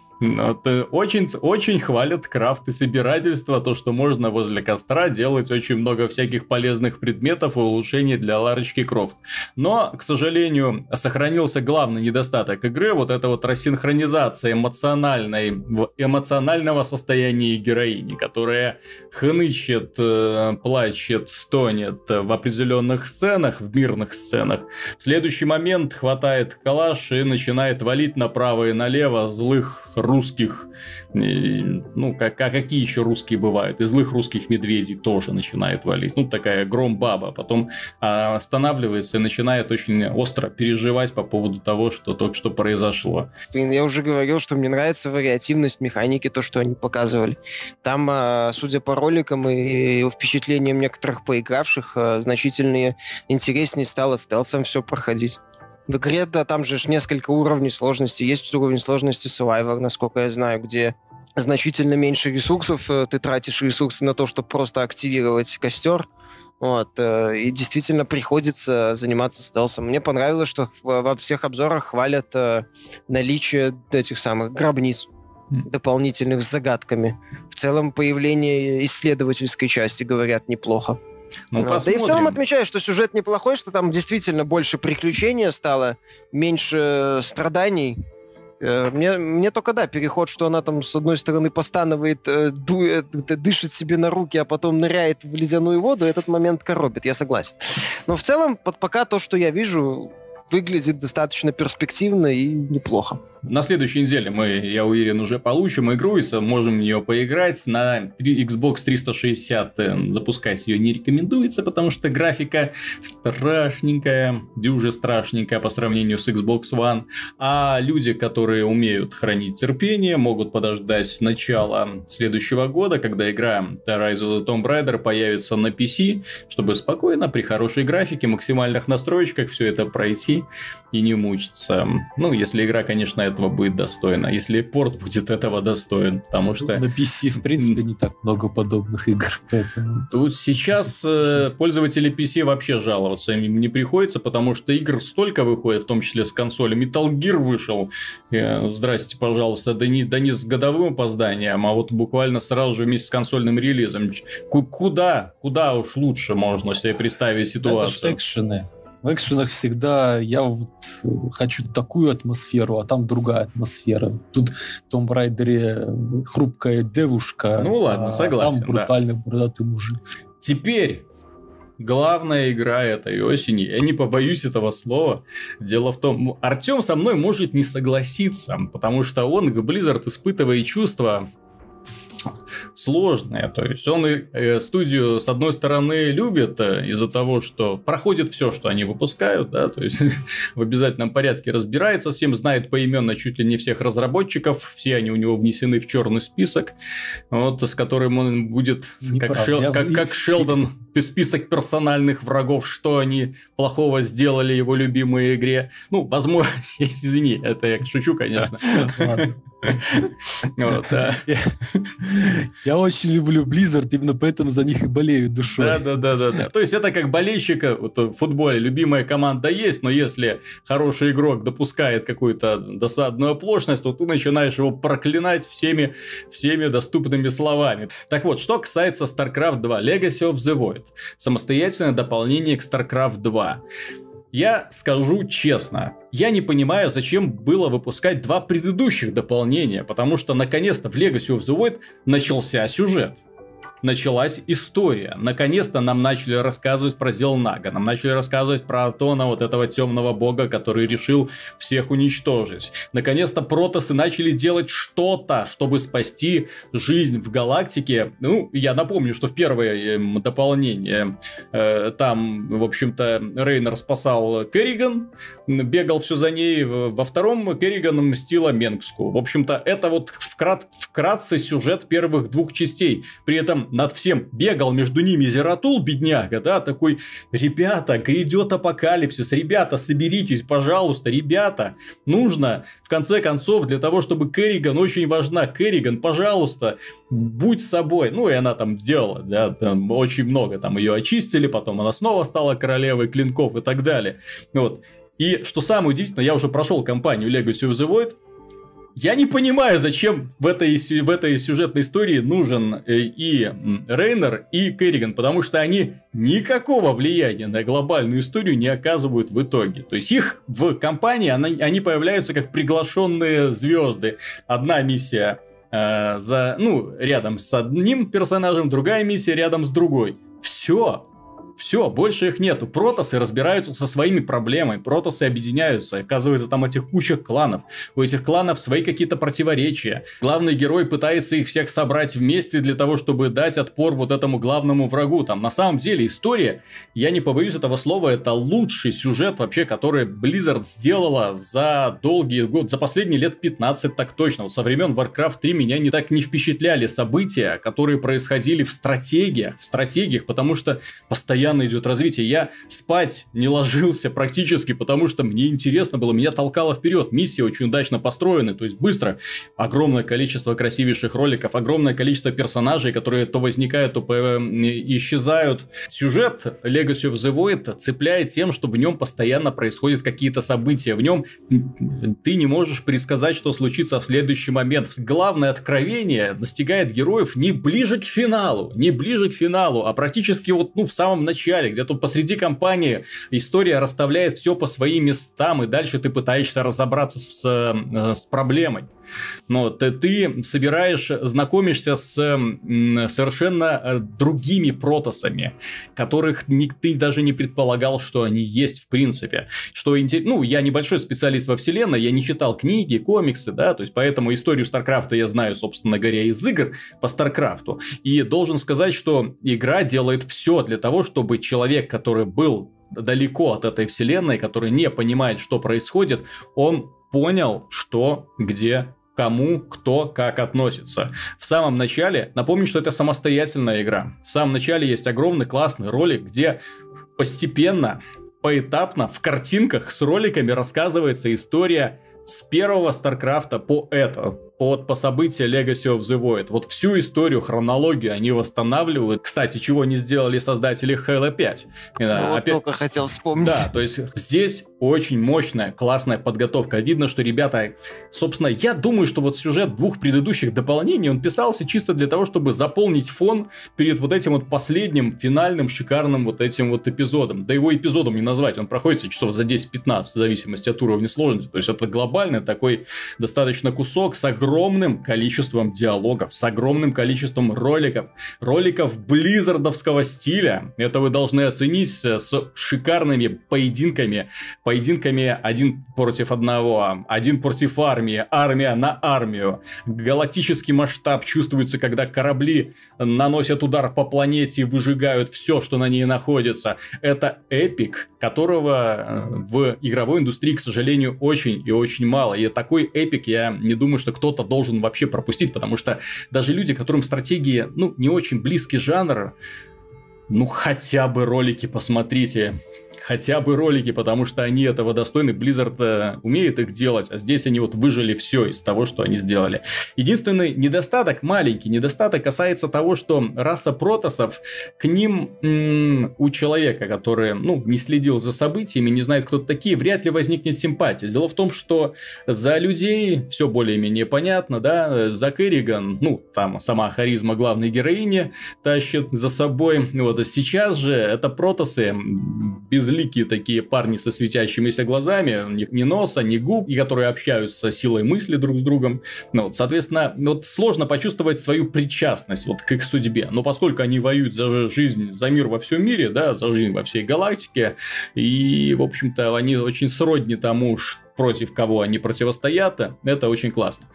Очень, очень хвалят крафт и собирательство, то, что можно возле костра делать очень много всяких полезных предметов и улучшений для Ларочки Крофт. Но, к сожалению, сохранился главный недостаток игры, вот эта вот рассинхронизация эмоциональной, эмоционального состояния героини, которая хнычет, э, плачет, стонет в определенных сценах, в мирных сценах. В следующий момент хватает калаш и начинает валить направо и налево злых русских, ну, как, а какие еще русские бывают, и злых русских медведей тоже начинает валить. Ну, такая гром-баба. Потом а, останавливается и начинает очень остро переживать по поводу того, что только что произошло. Блин, я уже говорил, что мне нравится вариативность механики, то, что они показывали. Там, а, судя по роликам и впечатлениям некоторых поигравших, а, значительно интереснее стало стелсом все проходить. В игре, да, там же несколько уровней сложности. Есть уровень сложности Survivor, насколько я знаю, где значительно меньше ресурсов. Э, ты тратишь ресурсы на то, чтобы просто активировать костер. Вот, э, и действительно приходится заниматься стелсом. Мне понравилось, что во всех обзорах хвалят э, наличие этих самых гробниц дополнительных с загадками. В целом появление исследовательской части, говорят, неплохо. Ну, да и в целом отмечаю, что сюжет неплохой, что там действительно больше приключения стало, меньше страданий. Э, мне, мне только, да, переход, что она там, с одной стороны, постанывает, э, дует, дышит себе на руки, а потом ныряет в ледяную воду, этот момент коробит, я согласен. Но в целом, под, пока то, что я вижу, выглядит достаточно перспективно и неплохо. На следующей неделе мы, я уверен, уже получим игру и сможем в нее поиграть. На Xbox 360 э, запускать ее не рекомендуется, потому что графика страшненькая, дюже страшненькая по сравнению с Xbox One. А люди, которые умеют хранить терпение, могут подождать начала следующего года, когда игра Rise of the Tomb Raider появится на PC, чтобы спокойно, при хорошей графике, максимальных настроечках все это пройти и не мучиться. Ну, если игра, конечно, этого будет достойна, если порт будет этого достоин, потому что... На PC, в принципе, не так много подобных игр, поэтому... Тут сейчас э, пользователи PC вообще жаловаться им не приходится, потому что игр столько выходит, в том числе с консоли. Metal Gear вышел, э, здрасте, пожалуйста, да не, да не с годовым опозданием, а вот буквально сразу же вместе с консольным релизом. Куда, куда уж лучше можно себе представить ситуацию? Это ж экшены. В экшенах всегда я вот э, хочу такую атмосферу, а там другая атмосфера. Тут в Том Райдере хрупкая девушка, ну ладно, а согласен, там брутальный да. бородатый мужик. Теперь главная игра этой осени. Я не побоюсь этого слова. Дело в том, Артем со мной может не согласиться, потому что он к Blizzard испытывает чувства сложная. То есть он и э, студию, с одной стороны, любит э, из-за того, что проходит все, что они выпускают, да, то есть в обязательном порядке разбирается с ним, знает поименно чуть ли не всех разработчиков, все они у него внесены в черный список, вот, с которым он будет, как, Шел, как, как Шелдон, список персональных врагов, что они плохого сделали его любимой игре. Ну, возможно, извини, это я шучу, конечно. Я очень люблю Blizzard, именно поэтому за них и болею душой. Да, да, да, да, да. То есть это как болельщика вот, в футболе. Любимая команда есть, но если хороший игрок допускает какую-то досадную оплошность, то ты начинаешь его проклинать всеми, всеми доступными словами. Так вот, что касается StarCraft 2, Legacy of the Void. Самостоятельное дополнение к StarCraft 2. Я скажу честно, я не понимаю, зачем было выпускать два предыдущих дополнения, потому что наконец-то в Legacy of the Void начался сюжет началась история. Наконец-то нам начали рассказывать про Зелнага, нам начали рассказывать про Атона, вот этого темного бога, который решил всех уничтожить. Наконец-то протосы начали делать что-то, чтобы спасти жизнь в галактике. Ну, я напомню, что в первое э, дополнение э, там, в общем-то, Рейнер спасал Керриган, бегал все за ней. Во втором Керриган мстила Менгску. В общем-то, это вот вкрат, вкратце сюжет первых двух частей. При этом над всем бегал между ними Зератул, бедняга, да, такой, ребята, грядет апокалипсис, ребята, соберитесь, пожалуйста, ребята, нужно, в конце концов, для того, чтобы Керриган, очень важна, Керриган, пожалуйста, будь собой, ну, и она там сделала, да, там очень много, там ее очистили, потом она снова стала королевой клинков и так далее, вот, и что самое удивительное, я уже прошел кампанию Legacy of the Void, я не понимаю, зачем в этой, в этой сюжетной истории нужен э, и Рейнер, и Керриган, потому что они никакого влияния на глобальную историю не оказывают в итоге. То есть их в компании, они, появляются как приглашенные звезды. Одна миссия э, за, ну, рядом с одним персонажем, другая миссия рядом с другой. Все. Все, больше их нету. Протосы разбираются со своими проблемами. Протосы объединяются. Оказывается, там этих куча кланов. У этих кланов свои какие-то противоречия. Главный герой пытается их всех собрать вместе для того, чтобы дать отпор вот этому главному врагу. Там на самом деле история, я не побоюсь этого слова, это лучший сюжет вообще, который Blizzard сделала за долгие годы, за последние лет 15 так точно. Вот со времен Warcraft 3 меня не так не впечатляли события, которые происходили в стратегиях, в стратегиях, потому что постоянно постоянно идет развитие. Я спать не ложился практически, потому что мне интересно было, меня толкало вперед. Миссии очень удачно построены, то есть быстро. Огромное количество красивейших роликов, огромное количество персонажей, которые то возникают, то исчезают. Сюжет Legacy of the Void цепляет тем, что в нем постоянно происходят какие-то события. В нем ты не можешь предсказать, что случится в следующий момент. Главное откровение достигает героев не ближе к финалу, не ближе к финалу, а практически вот ну, в самом начале начале, где-то посреди кампании история расставляет все по своим местам, и дальше ты пытаешься разобраться с, э, с проблемой. Но ты, ты собираешь, знакомишься с совершенно э, другими протосами, которых ни, ты даже не предполагал, что они есть в принципе. Что ну, я небольшой специалист во вселенной, я не читал книги, комиксы, да, то есть поэтому историю Старкрафта я знаю, собственно говоря, из игр по Старкрафту. И должен сказать, что игра делает все для того, чтобы человек, который был далеко от этой вселенной, который не понимает, что происходит, он понял, что, где, кому, кто, как относится. В самом начале, напомню, что это самостоятельная игра. В самом начале есть огромный классный ролик, где постепенно, поэтапно, в картинках с роликами рассказывается история с первого Старкрафта по это, под по события Legacy of the Void. Вот всю историю, хронологию они восстанавливают. Кстати, чего не сделали создатели Halo 5. Ну, вот Опять... только хотел вспомнить. Да, то есть здесь очень мощная, классная подготовка. Видно, что ребята... Собственно, я думаю, что вот сюжет двух предыдущих дополнений, он писался чисто для того, чтобы заполнить фон перед вот этим вот последним, финальным, шикарным вот этим вот эпизодом. Да его эпизодом не назвать, он проходит часов за 10-15, в зависимости от уровня сложности. То есть это глобальный такой достаточно кусок с огромным количеством диалогов, с огромным количеством роликов. Роликов близзардовского стиля. Это вы должны оценить с шикарными поединками, поединками один против одного, один против армии, армия на армию. Галактический масштаб чувствуется, когда корабли наносят удар по планете и выжигают все, что на ней находится. Это эпик, которого э, в игровой индустрии, к сожалению, очень и очень мало. И такой эпик я не думаю, что кто-то должен вообще пропустить, потому что даже люди, которым стратегии, ну, не очень близкий жанр, ну, хотя бы ролики посмотрите хотя бы ролики, потому что они этого достойны. Blizzard э, умеет их делать, а здесь они вот выжили все из того, что они сделали. Единственный недостаток, маленький недостаток, касается того, что раса протосов, к ним м- у человека, который, ну, не следил за событиями, не знает, кто такие, вряд ли возникнет симпатия. Дело в том, что за людей все более-менее понятно, да, за Керриган, ну, там сама харизма главной героини тащит за собой. Вот, а сейчас же это протосы без безликие такие парни со светящимися глазами, у них ни носа, ни губ, и которые общаются силой мысли друг с другом. Ну, вот, соответственно, вот сложно почувствовать свою причастность вот к их судьбе. Но поскольку они воюют за жизнь, за мир во всем мире, да, за жизнь во всей галактике, и, в общем-то, они очень сродни тому, против кого они противостоят, это очень классно.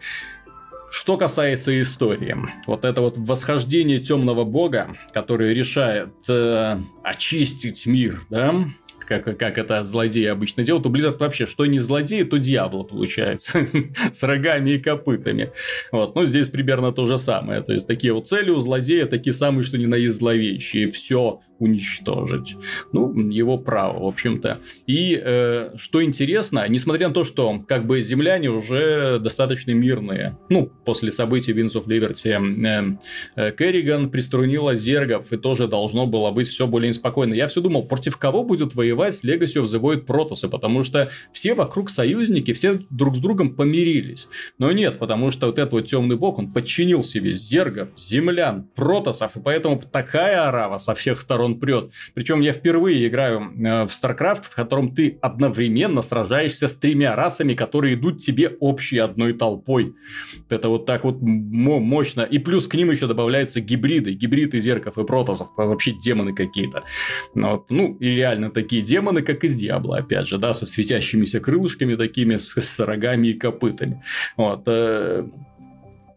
Что касается истории, вот это вот восхождение темного бога, который решает э, очистить мир, да, как, как это злодеи обычно делают. У Blizzard вообще, что не злодеи, то дьявол получается. С рогами и копытами. Вот. Ну, здесь примерно то же самое. То есть, такие вот цели у злодея, такие самые, что ни на есть зловещие. Все уничтожить. Ну, его право, в общем-то. И э, что интересно, несмотря на то, что как бы земляне уже достаточно мирные, ну, после событий Winds of Liberty, э, э, Керриган приструнила зергов, и тоже должно было быть все более спокойно. Я все думал, против кого будет воевать Legacy of the Void Протосы, потому что все вокруг союзники, все друг с другом помирились. Но нет, потому что вот этот вот темный бог, он подчинил себе зергов, землян, протосов, и поэтому такая арава со всех сторон он прет. Причем я впервые играю э, в StarCraft, в котором ты одновременно сражаешься с тремя расами, которые идут тебе общей одной толпой. Это вот так вот мощно. И плюс к ним еще добавляются гибриды. Гибриды зерков и протосов. Вообще демоны какие-то. Ну вот. Ну, и реально такие демоны, как из Диабла, опять же, да, со светящимися крылышками такими, с, с рогами и копытами. Вот.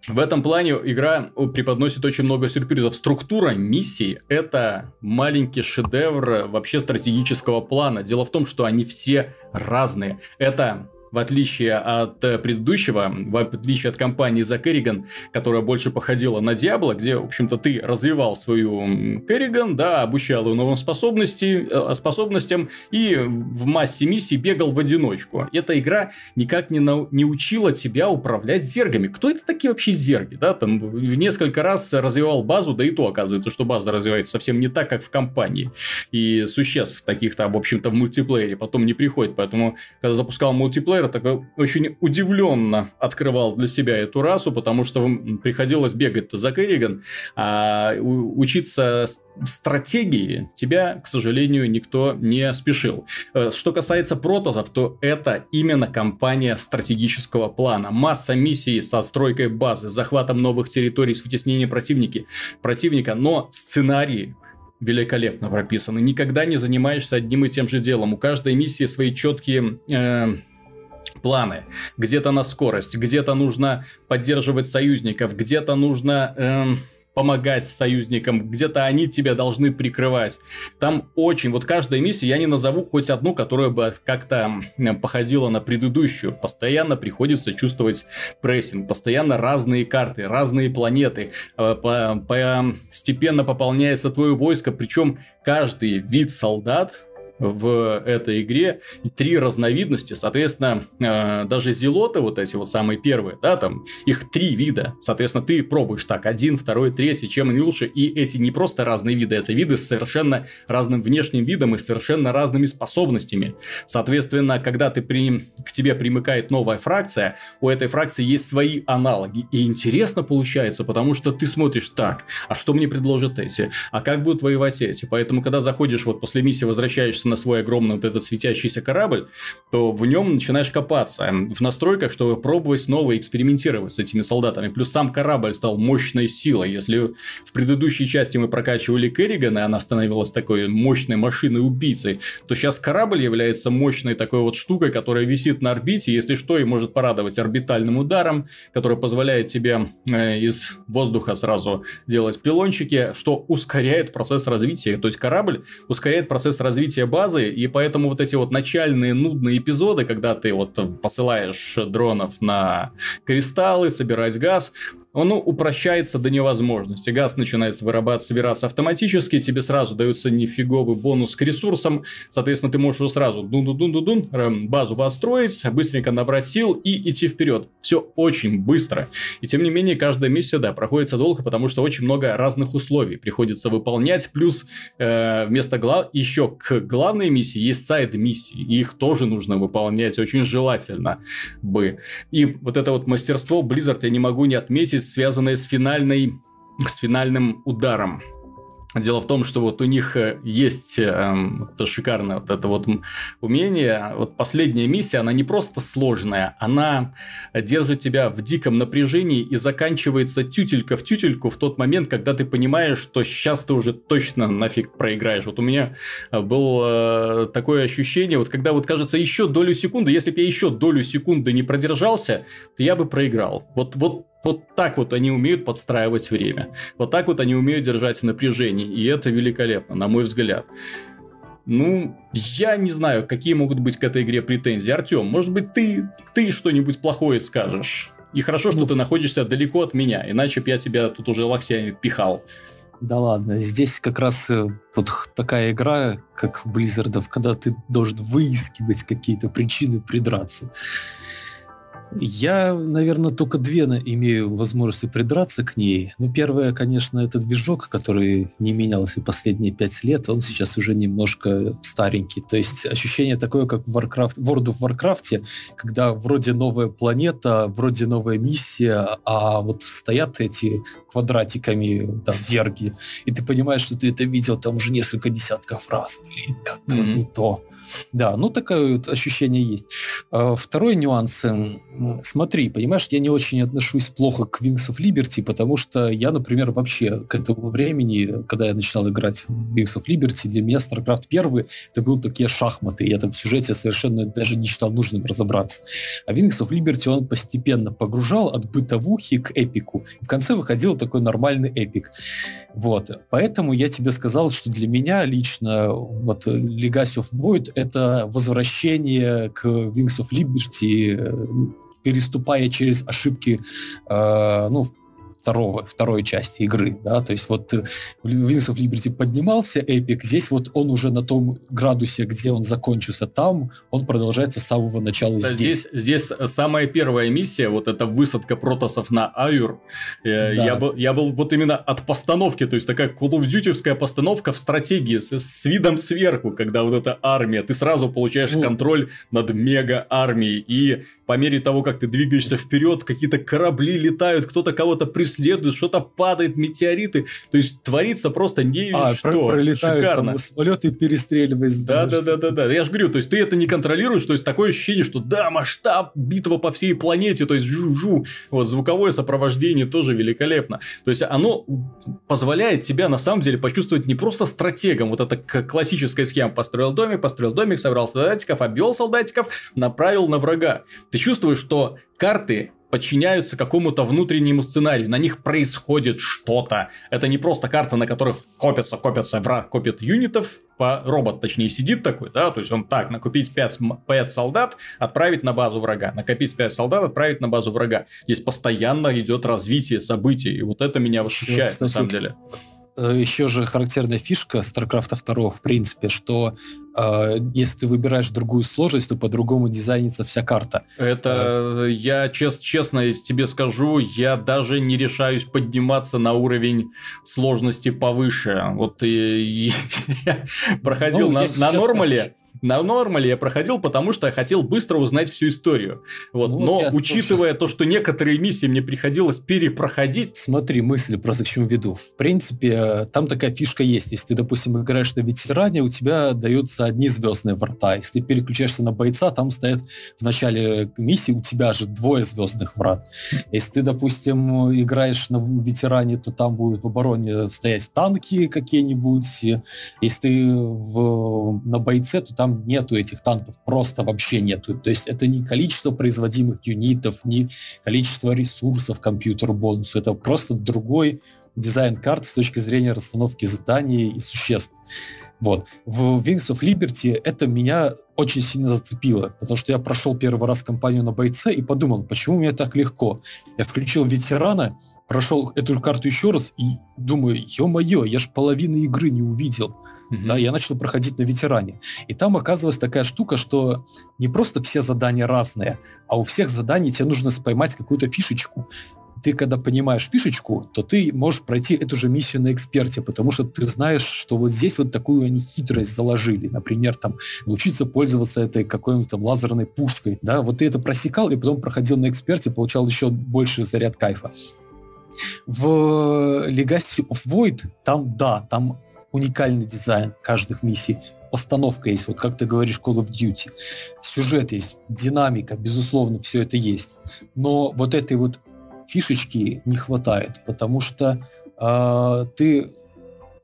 Э, в этом плане игра преподносит очень много сюрпризов. Структура миссий – это маленький шедевр вообще стратегического плана. Дело в том, что они все разные. Это в отличие от э, предыдущего, в отличие от компании за Керриган, которая больше походила на Диабло, где, в общем-то, ты развивал свою Керриган, да, обучал ее новым способности, э, способностям и в массе миссий бегал в одиночку. Эта игра никак не, на, не учила тебя управлять зергами. Кто это такие вообще зерги? Да, там в несколько раз развивал базу, да и то оказывается, что база развивается совсем не так, как в компании. И существ таких-то, в общем-то, в мультиплеере потом не приходит. Поэтому, когда запускал мультиплеер, Флэр так очень удивленно открывал для себя эту расу, потому что приходилось бегать-то за Керриган, а учиться стратегии тебя, к сожалению, никто не спешил. Э, что касается протозов, то это именно компания стратегического плана. Масса миссий со стройкой базы, захватом новых территорий, с вытеснением противники, противника, но сценарии великолепно прописаны. Никогда не занимаешься одним и тем же делом. У каждой миссии свои четкие э, планы. Где-то на скорость, где-то нужно поддерживать союзников, где-то нужно... Эм помогать союзникам, где-то они тебя должны прикрывать. Там очень, вот каждая миссия, я не назову хоть одну, которая бы как-то походила на предыдущую. Постоянно приходится чувствовать прессинг, постоянно разные карты, разные планеты, э, постепенно пополняется твое войско, причем каждый вид солдат в этой игре три разновидности, соответственно, э, даже зелоты вот эти вот самые первые, да, там их три вида, соответственно, ты пробуешь так, один, второй, третий, чем они лучше, и эти не просто разные виды, это виды с совершенно разным внешним видом и совершенно разными способностями. Соответственно, когда ты при... к тебе примыкает новая фракция, у этой фракции есть свои аналоги, и интересно получается, потому что ты смотришь так, а что мне предложат эти, а как будут воевать эти, поэтому, когда заходишь вот после миссии, возвращаешься на свой огромный вот этот светящийся корабль, то в нем начинаешь копаться в настройках, чтобы пробовать новое, экспериментировать с этими солдатами. Плюс сам корабль стал мощной силой. Если в предыдущей части мы прокачивали Керригана, и она становилась такой мощной машиной-убийцей, то сейчас корабль является мощной такой вот штукой, которая висит на орбите, если что, и может порадовать орбитальным ударом, который позволяет тебе э, из воздуха сразу делать пилончики, что ускоряет процесс развития. То есть корабль ускоряет процесс развития базы, и поэтому вот эти вот начальные нудные эпизоды, когда ты вот посылаешь дронов на кристаллы, собирать газ, оно упрощается до невозможности. Газ начинает вырабатываться, собираться автоматически, тебе сразу дается нифиговый бонус к ресурсам, соответственно, ты можешь его сразу дун-дун-дун-дун, эм, базу построить, быстренько набрать сил и идти вперед. Все очень быстро. И тем не менее, каждая миссия, да, проходится долго, потому что очень много разных условий приходится выполнять, плюс э, вместо глав... еще к главной миссии есть сайд-миссии, их тоже нужно выполнять очень желательно бы. И вот это вот мастерство Blizzard я не могу не отметить, связанное с финальной с финальным ударом. Дело в том, что вот у них э, есть э, это шикарное вот это вот умение. Вот последняя миссия, она не просто сложная, она держит тебя в диком напряжении и заканчивается тютелька в тютельку в тот момент, когда ты понимаешь, что сейчас ты уже точно нафиг проиграешь. Вот у меня э, было такое ощущение, вот когда вот кажется еще долю секунды, если бы я еще долю секунды не продержался, то я бы проиграл. Вот, вот вот так вот они умеют подстраивать время. Вот так вот они умеют держать в напряжении. И это великолепно, на мой взгляд. Ну, я не знаю, какие могут быть к этой игре претензии. Артем, может быть, ты, ты что-нибудь плохое скажешь? И хорошо, что ну, ты находишься далеко от меня, иначе бы я тебя тут уже локтями пихал. Да ладно, здесь как раз э, вот такая игра, как Blizzard, когда ты должен выискивать какие-то причины придраться. Я, наверное, только две имею возможности придраться к ней. Ну, первое, конечно, это движок, который не менялся последние пять лет. Он сейчас уже немножко старенький. То есть ощущение такое, как в Warcraft, World of Warcraft, когда вроде новая планета, вроде новая миссия, а вот стоят эти квадратиками там зерги, и ты понимаешь, что ты это видел там уже несколько десятков раз. Блин, как-то mm-hmm. вот не то. Да, ну такое вот ощущение есть. А, второй нюанс. Смотри, понимаешь, я не очень отношусь плохо к Wings of Liberty, потому что я, например, вообще к этому времени, когда я начинал играть в Wings of Liberty, для меня StarCraft 1 это был такие шахматы. Я там в сюжете совершенно даже не считал нужным разобраться. А Wings of Liberty он постепенно погружал от бытовухи к эпику. В конце выходил такой нормальный эпик. Вот. Поэтому я тебе сказал, что для меня лично вот Legacy of Void это возвращение к Wings of Liberty, э, переступая через ошибки, э, ну, второго, второй части игры, да, то есть вот э, в Wings of Liberty поднимался эпик, здесь вот он уже на том градусе, где он закончился там, он продолжается с самого начала да, здесь. Здесь, здесь самая первая миссия, вот эта высадка протосов на Аюр, э, да. я, был, я был вот именно от постановки, то есть такая Call of Duty постановка в стратегии с, с видом сверху, когда вот эта армия, ты сразу получаешь ну, контроль над мега-армией, и по мере того, как ты двигаешься вперед, какие-то корабли летают, кто-то кого-то преследует, что-то падает, метеориты. То есть творится просто не а, что. Про пролетают Шикарно. там самолеты перестреливаясь. Да, да, да, да, да. Я же говорю, то есть ты это не контролируешь, то есть такое ощущение, что да, масштаб, битва по всей планете, то есть жу-жу. Вот звуковое сопровождение тоже великолепно. То есть оно позволяет тебя на самом деле почувствовать не просто стратегом, вот это классическая схема. Построил домик, построил домик, собрал солдатиков, обвел солдатиков, направил на врага. Ты чувствуешь, что карты подчиняются какому-то внутреннему сценарию, на них происходит что-то. Это не просто карта, на которых копятся, копятся, враг копит юнитов, по робот, точнее, сидит такой, да, то есть он так, накупить 5, 5 солдат, отправить на базу врага, накопить 5 солдат, отправить на базу врага. Здесь постоянно идет развитие событий, и вот это меня восхищает, Кстати, на самом деле еще же характерная фишка StarCraft 2, в принципе, что э, если ты выбираешь другую сложность, то по-другому дизайнится вся карта. Это, э, я чест, честно тебе скажу, я даже не решаюсь подниматься на уровень сложности повыше. Вот и, и я проходил ну, на, на нормале на нормале я проходил, потому что я хотел быстро узнать всю историю. Вот. Ну, Но учитывая то, что некоторые миссии мне приходилось перепроходить... Смотри, мысли просто к чему веду. В принципе, там такая фишка есть. Если ты, допустим, играешь на ветеране, у тебя даются одни звездные врата. Если ты переключаешься на бойца, там стоят в начале миссии у тебя же двое звездных врат. Если ты, допустим, играешь на ветеране, то там будут в обороне стоять танки какие-нибудь. Если ты в, на бойце, то там нету этих танков, просто вообще нету. То есть это не количество производимых юнитов, не количество ресурсов компьютеру бонусу, это просто другой дизайн карт с точки зрения расстановки заданий и существ. Вот. В Wings of Liberty это меня очень сильно зацепило, потому что я прошел первый раз компанию на бойце и подумал, почему мне так легко. Я включил ветерана, прошел эту карту еще раз и думаю, ё-моё, я ж половины игры не увидел. Mm-hmm. Да, я начал проходить на ветеране. И там оказывалась такая штука, что не просто все задания разные, а у всех заданий тебе нужно споймать какую-то фишечку. Ты, когда понимаешь фишечку, то ты можешь пройти эту же миссию на эксперте, потому что ты знаешь, что вот здесь вот такую они хитрость заложили. Например, там, научиться пользоваться этой какой-нибудь там лазерной пушкой. Да, вот ты это просекал и потом проходил на эксперте, получал еще больше заряд кайфа. В Legacy of Void там, да, там уникальный дизайн каждых миссий, постановка есть, вот как ты говоришь, Call of Duty, сюжет есть, динамика, безусловно, все это есть. Но вот этой вот фишечки не хватает, потому что э, ты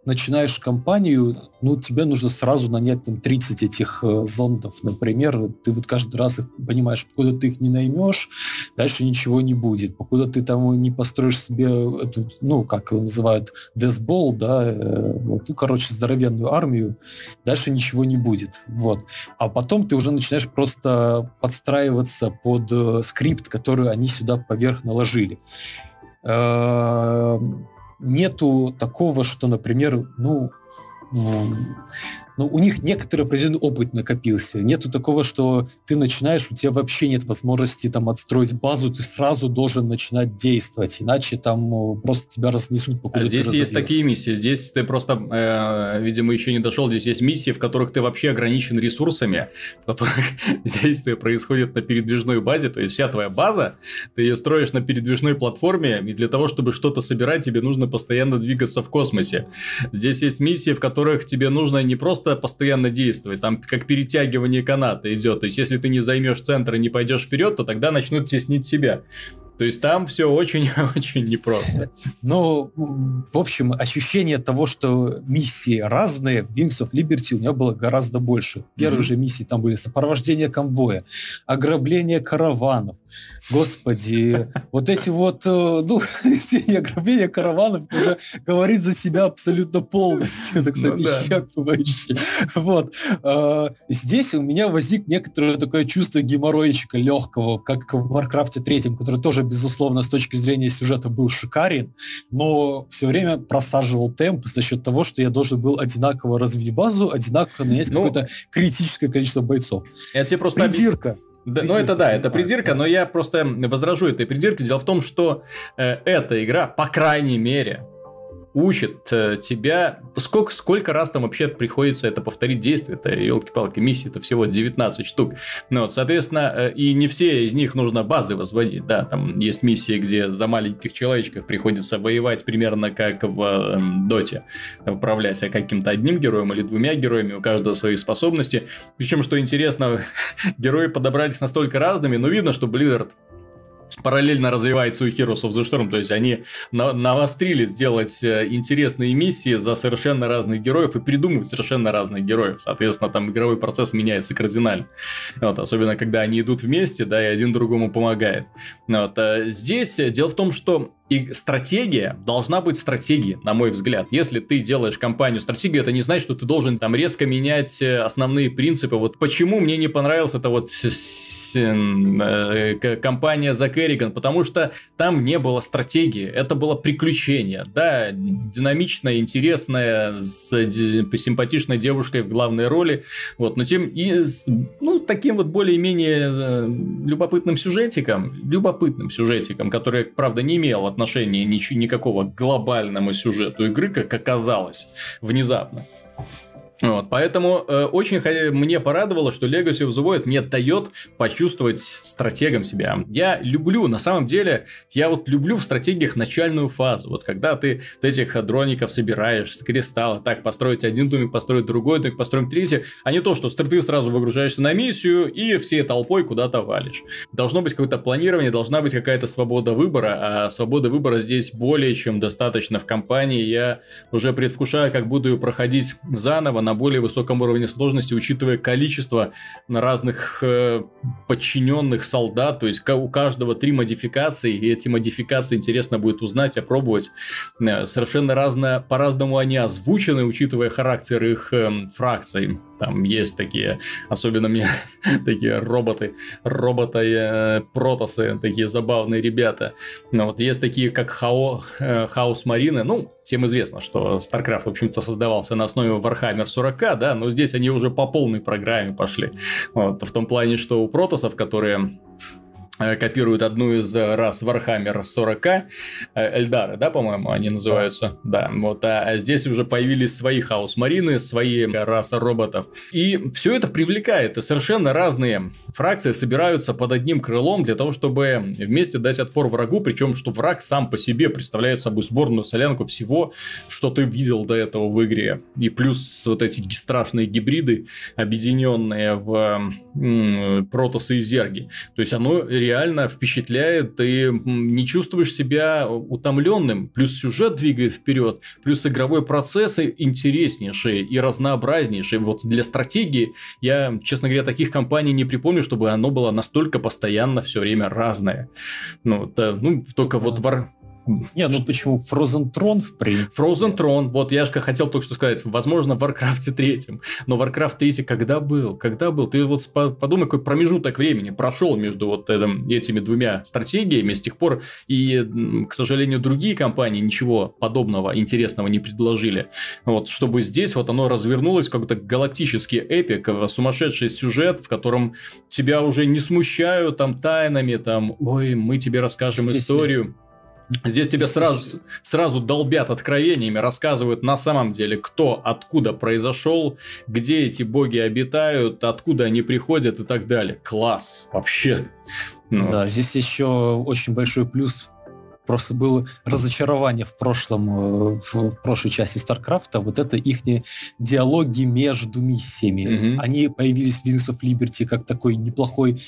начинаешь компанию, ну, тебе нужно сразу нанять там 30 этих э, зондов, например, ты вот каждый раз понимаешь, покуда ты их не наймешь, дальше ничего не будет, покуда ты там не построишь себе эту, ну, как его называют, десбол, да, э, вот, ну, короче, здоровенную армию, дальше ничего не будет, вот. А потом ты уже начинаешь просто подстраиваться под э, скрипт, который они сюда поверх наложили. Э, нету такого, что, например, ну, но у них некоторый определенный опыт накопился. Нету такого, что ты начинаешь, у тебя вообще нет возможности там отстроить базу, ты сразу должен начинать действовать, иначе там просто тебя разнесут. А здесь есть такие миссии, здесь ты просто, э, видимо, еще не дошел, здесь есть миссии, в которых ты вообще ограничен ресурсами, в которых действие происходит на передвижной базе, то есть вся твоя база, ты ее строишь на передвижной платформе, и для того, чтобы что-то собирать, тебе нужно постоянно двигаться в космосе. Здесь есть миссии, в которых тебе нужно не просто просто постоянно действовать, там как перетягивание каната идет. То есть, если ты не займешь центр и не пойдешь вперед, то тогда начнут теснить себя. То есть там все очень-очень непросто. Ну, в общем, ощущение того, что миссии разные, в Wings of Liberty у меня было гораздо больше. В первой mm-hmm. же миссии там были сопровождение конвоя, ограбление караванов, Господи, вот эти вот, э, ну, ограбления караванов уже говорит за себя абсолютно полностью. Это, кстати, ну, да. Вот. А, здесь у меня возник некоторое такое чувство геморройчика легкого, как в Warcraft 3, который тоже, безусловно, с точки зрения сюжета был шикарен, но все время просаживал темп за счет того, что я должен был одинаково развить базу, одинаково нанять ну, какое-то критическое количество бойцов. Я тебе просто Придирка. Объясню. Да, ну это да, это придирка, но я просто возражу этой придирке. Дело в том, что э, эта игра, по крайней мере, учит э, тебя... Сколько, сколько раз там вообще приходится это повторить действие? Это, елки-палки, миссии это всего 19 штук. Ну, вот, соответственно, э, и не все из них нужно базы возводить, да, там есть миссии, где за маленьких человечков приходится воевать примерно как в э, Доте, управляясь каким-то одним героем или двумя героями, у каждого свои способности. Причем, что интересно, герои подобрались настолько разными, но видно, что Blizzard параллельно развивает свой Heroes of the Storm, то есть они на навострили сделать э, интересные миссии за совершенно разных героев и придумывать совершенно разных героев. Соответственно, там игровой процесс меняется кардинально. Вот, особенно, когда они идут вместе, да, и один другому помогает. Вот, а здесь дело в том, что и стратегия должна быть стратегией, на мой взгляд. Если ты делаешь компанию стратегию, это не значит, что ты должен там резко менять э, основные принципы. Вот почему мне не понравилась эта вот э, компания за Керриган, потому что там не было стратегии, это было приключение. Да, динамичная, интересная, с симпатичной девушкой в главной роли, вот, но тем и, ну, таким вот более-менее э, любопытным сюжетиком, любопытным сюжетиком, который, правда, не имел отношения ничего, никакого к глобальному сюжету игры, как оказалось внезапно. Вот, поэтому э, очень мне порадовало, что Legacy of the Void мне дает почувствовать стратегом себя. Я люблю, на самом деле, я вот люблю в стратегиях начальную фазу. Вот когда ты вот этих дроников собираешь с так, построить один домик, построить другой домик, построить третий, а не то, что ты сразу выгружаешься на миссию и всей толпой куда-то валишь. Должно быть какое-то планирование, должна быть какая-то свобода выбора, а свобода выбора здесь более чем достаточно в компании. Я уже предвкушаю, как буду ее проходить заново, на более высоком уровне сложности, учитывая количество разных э, подчиненных солдат, то есть у каждого три модификации, и эти модификации интересно будет узнать, опробовать. Э, совершенно разно, по-разному они озвучены, учитывая характер их э, фракций. Там есть такие, особенно мне такие роботы, роботы, э, протосы, такие забавные ребята. Но вот есть такие, как Хао, э, Хаус Марины. Ну, всем известно, что StarCraft, в общем-то, создавался на основе Warhammer 40, да, но здесь они уже по полной программе пошли. Вот, в том плане, что у протосов, которые копируют одну из э, рас Warhammer 40, э, Эльдары, да, по-моему, они называются. Да, вот, а здесь уже появились свои хаос-марины, свои расы роботов. И все это привлекает, и совершенно разные фракции собираются под одним крылом для того, чтобы вместе дать отпор врагу, причем, что враг сам по себе представляет собой сборную солянку всего, что ты видел до этого в игре. И плюс вот эти страшные гибриды, объединенные в м- протосы и зерги. То есть оно реально впечатляет, ты не чувствуешь себя утомленным, плюс сюжет двигает вперед, плюс игровой процесс интереснейший и разнообразнейший. Вот для стратегии я, честно говоря, таких компаний не припомню, чтобы оно было настолько постоянно все время разное. Ну, это, ну только вот War, не, ну почему? Frozen Throne, в принципе. Frozen Throne, вот я же хотел только что сказать, возможно, в Warcraft 3. Но Warcraft 3 когда был? Когда был? Ты вот подумай, какой промежуток времени прошел между вот этим, этими двумя стратегиями с тех пор, и, к сожалению, другие компании ничего подобного интересного не предложили. Вот, чтобы здесь вот оно развернулось, как-то галактический эпик, э, сумасшедший сюжет, в котором тебя уже не смущают там тайнами, там, ой, мы тебе расскажем историю. Здесь тебя сразу, сразу долбят откровениями, рассказывают на самом деле, кто откуда произошел, где эти боги обитают, откуда они приходят и так далее. Класс, вообще. Ну. Да, здесь еще очень большой плюс просто было разочарование в прошлом, э, в, в прошлой части Старкрафта, вот это их диалоги между миссиями. Mm-hmm. Они появились в Wings of Liberty как такой неплохой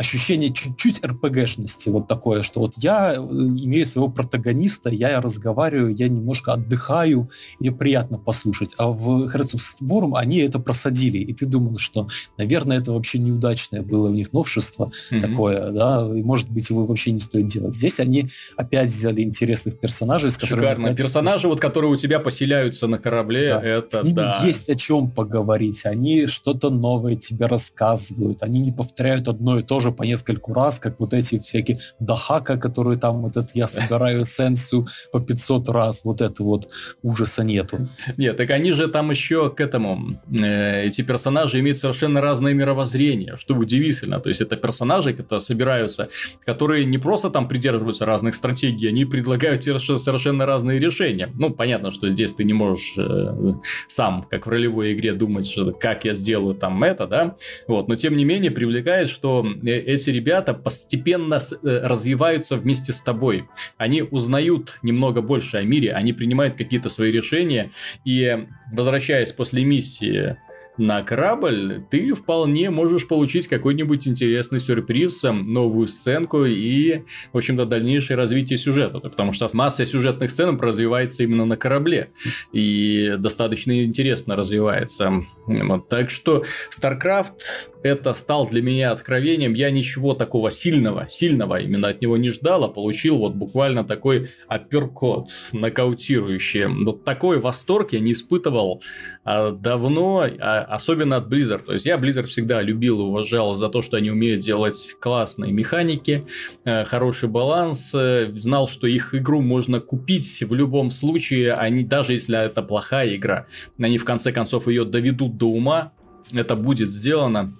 ощущение чуть-чуть РПГшности, вот такое, что вот я э, имею своего протагониста, я разговариваю, я немножко отдыхаю, мне приятно послушать. А в Hearts of Storm они это просадили, и ты думал, что, наверное, это вообще неудачное было у них новшество mm-hmm. такое, да, и, может быть, его вообще не стоит делать. Здесь они опять взяли интересных персонажей, с которыми... Шикарно. Персонажи, вот, которые у тебя поселяются на корабле, да. это С ними да. есть о чем поговорить, они что-то новое тебе рассказывают, они не повторяют одно и то же тоже по нескольку раз, как вот эти всякие дахака, которые там этот я собираю сенсу по 500 раз, вот это вот ужаса нету. Нет, так они же там еще к этому, э, эти персонажи имеют совершенно разное мировоззрение, что удивительно, то есть это персонажи, которые собираются, которые не просто там придерживаются разных стратегий, они предлагают совершенно разные решения. Ну, понятно, что здесь ты не можешь э, сам, как в ролевой игре, думать, что как я сделаю там это, да, вот, но тем не менее привлекает, что э, эти ребята постепенно э, развиваются вместе с тобой. Они узнают немного больше о мире, они принимают какие-то свои решения, и возвращаясь после миссии на корабль, ты вполне можешь получить какой-нибудь интересный сюрприз, новую сценку и, в общем-то, дальнейшее развитие сюжета. Потому что масса сюжетных сцен развивается именно на корабле. И достаточно интересно развивается. Вот, так что StarCraft это стал для меня откровением. Я ничего такого сильного, сильного именно от него не ждал, а получил вот буквально такой апперкот, нокаутирующий. Вот такой восторг я не испытывал а, давно, а, особенно от Blizzard. То есть я Blizzard всегда любил и уважал за то, что они умеют делать классные механики, э, хороший баланс, э, знал, что их игру можно купить в любом случае, они, даже если это плохая игра, они в конце концов ее доведут до ума, это будет сделано.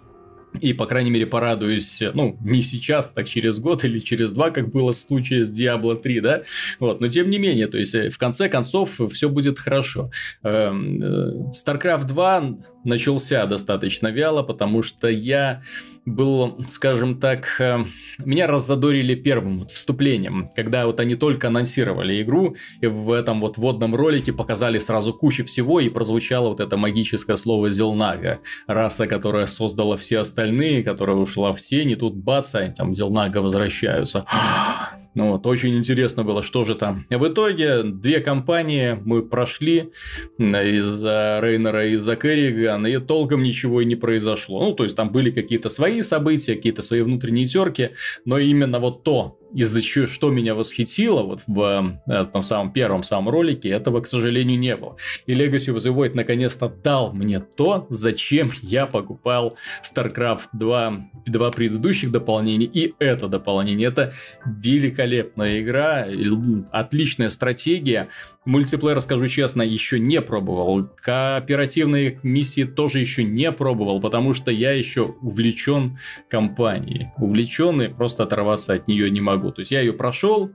И, по крайней мере, порадуюсь, ну, не сейчас, так через год или через два, как было в случае с Diablo 3, да? Вот, но тем не менее, то есть, э, в конце концов, все будет хорошо. Эм, э, StarCraft 2 начался достаточно вяло, потому что я был, скажем так, э, меня раззадорили первым вот вступлением, когда вот они только анонсировали игру, и в этом вот водном ролике показали сразу кучу всего, и прозвучало вот это магическое слово Зелнага, раса, которая создала все остальные, которая ушла в сень, и тут бац, а там Зелнага возвращаются. Ну вот, очень интересно было, что же там. В итоге две компании мы прошли из-за Рейнера и из-за Керригана, и толком ничего и не произошло. Ну, то есть там были какие-то свои события, какие-то свои внутренние терки, но именно вот то, из-за чего, что меня восхитило вот в э, этом самом первом самом ролике, этого, к сожалению, не было. И Legacy of the Void наконец-то дал мне то, зачем я покупал StarCraft 2, два предыдущих дополнения и это дополнение. Это великолепная игра, отличная стратегия, Мультиплеер, скажу честно, еще не пробовал. Кооперативные миссии тоже еще не пробовал, потому что я еще увлечен компанией. Увлеченный, просто оторваться от нее не могу. То есть я ее прошел,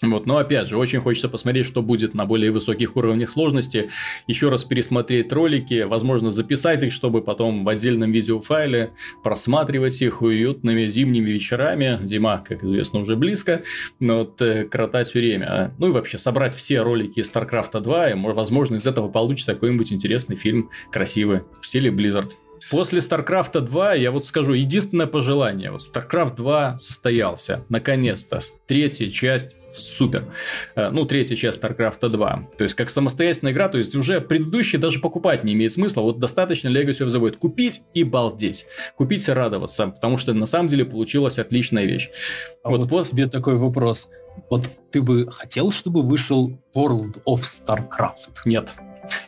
вот, но опять же, очень хочется посмотреть, что будет на более высоких уровнях сложности, еще раз пересмотреть ролики, возможно, записать их, чтобы потом в отдельном видеофайле просматривать их уютными зимними вечерами. Зима, как известно, уже близко, но вот э, кротать время. Ну и вообще собрать все ролики StarCraft 2, и, возможно, из этого получится какой-нибудь интересный фильм, красивый, в стиле Blizzard. После StarCraft 2, я вот скажу, единственное пожелание. Вот StarCraft 2 состоялся, наконец-то. Третья часть супер. Э, ну, третья часть StarCraft 2. То есть, как самостоятельная игра, то есть, уже предыдущие даже покупать не имеет смысла. Вот достаточно Legacy of the Void купить и балдеть. Купить и радоваться, потому что на самом деле получилась отличная вещь. А вот, вот пос... тебе такой вопрос. Вот ты бы хотел, чтобы вышел World of StarCraft? Нет.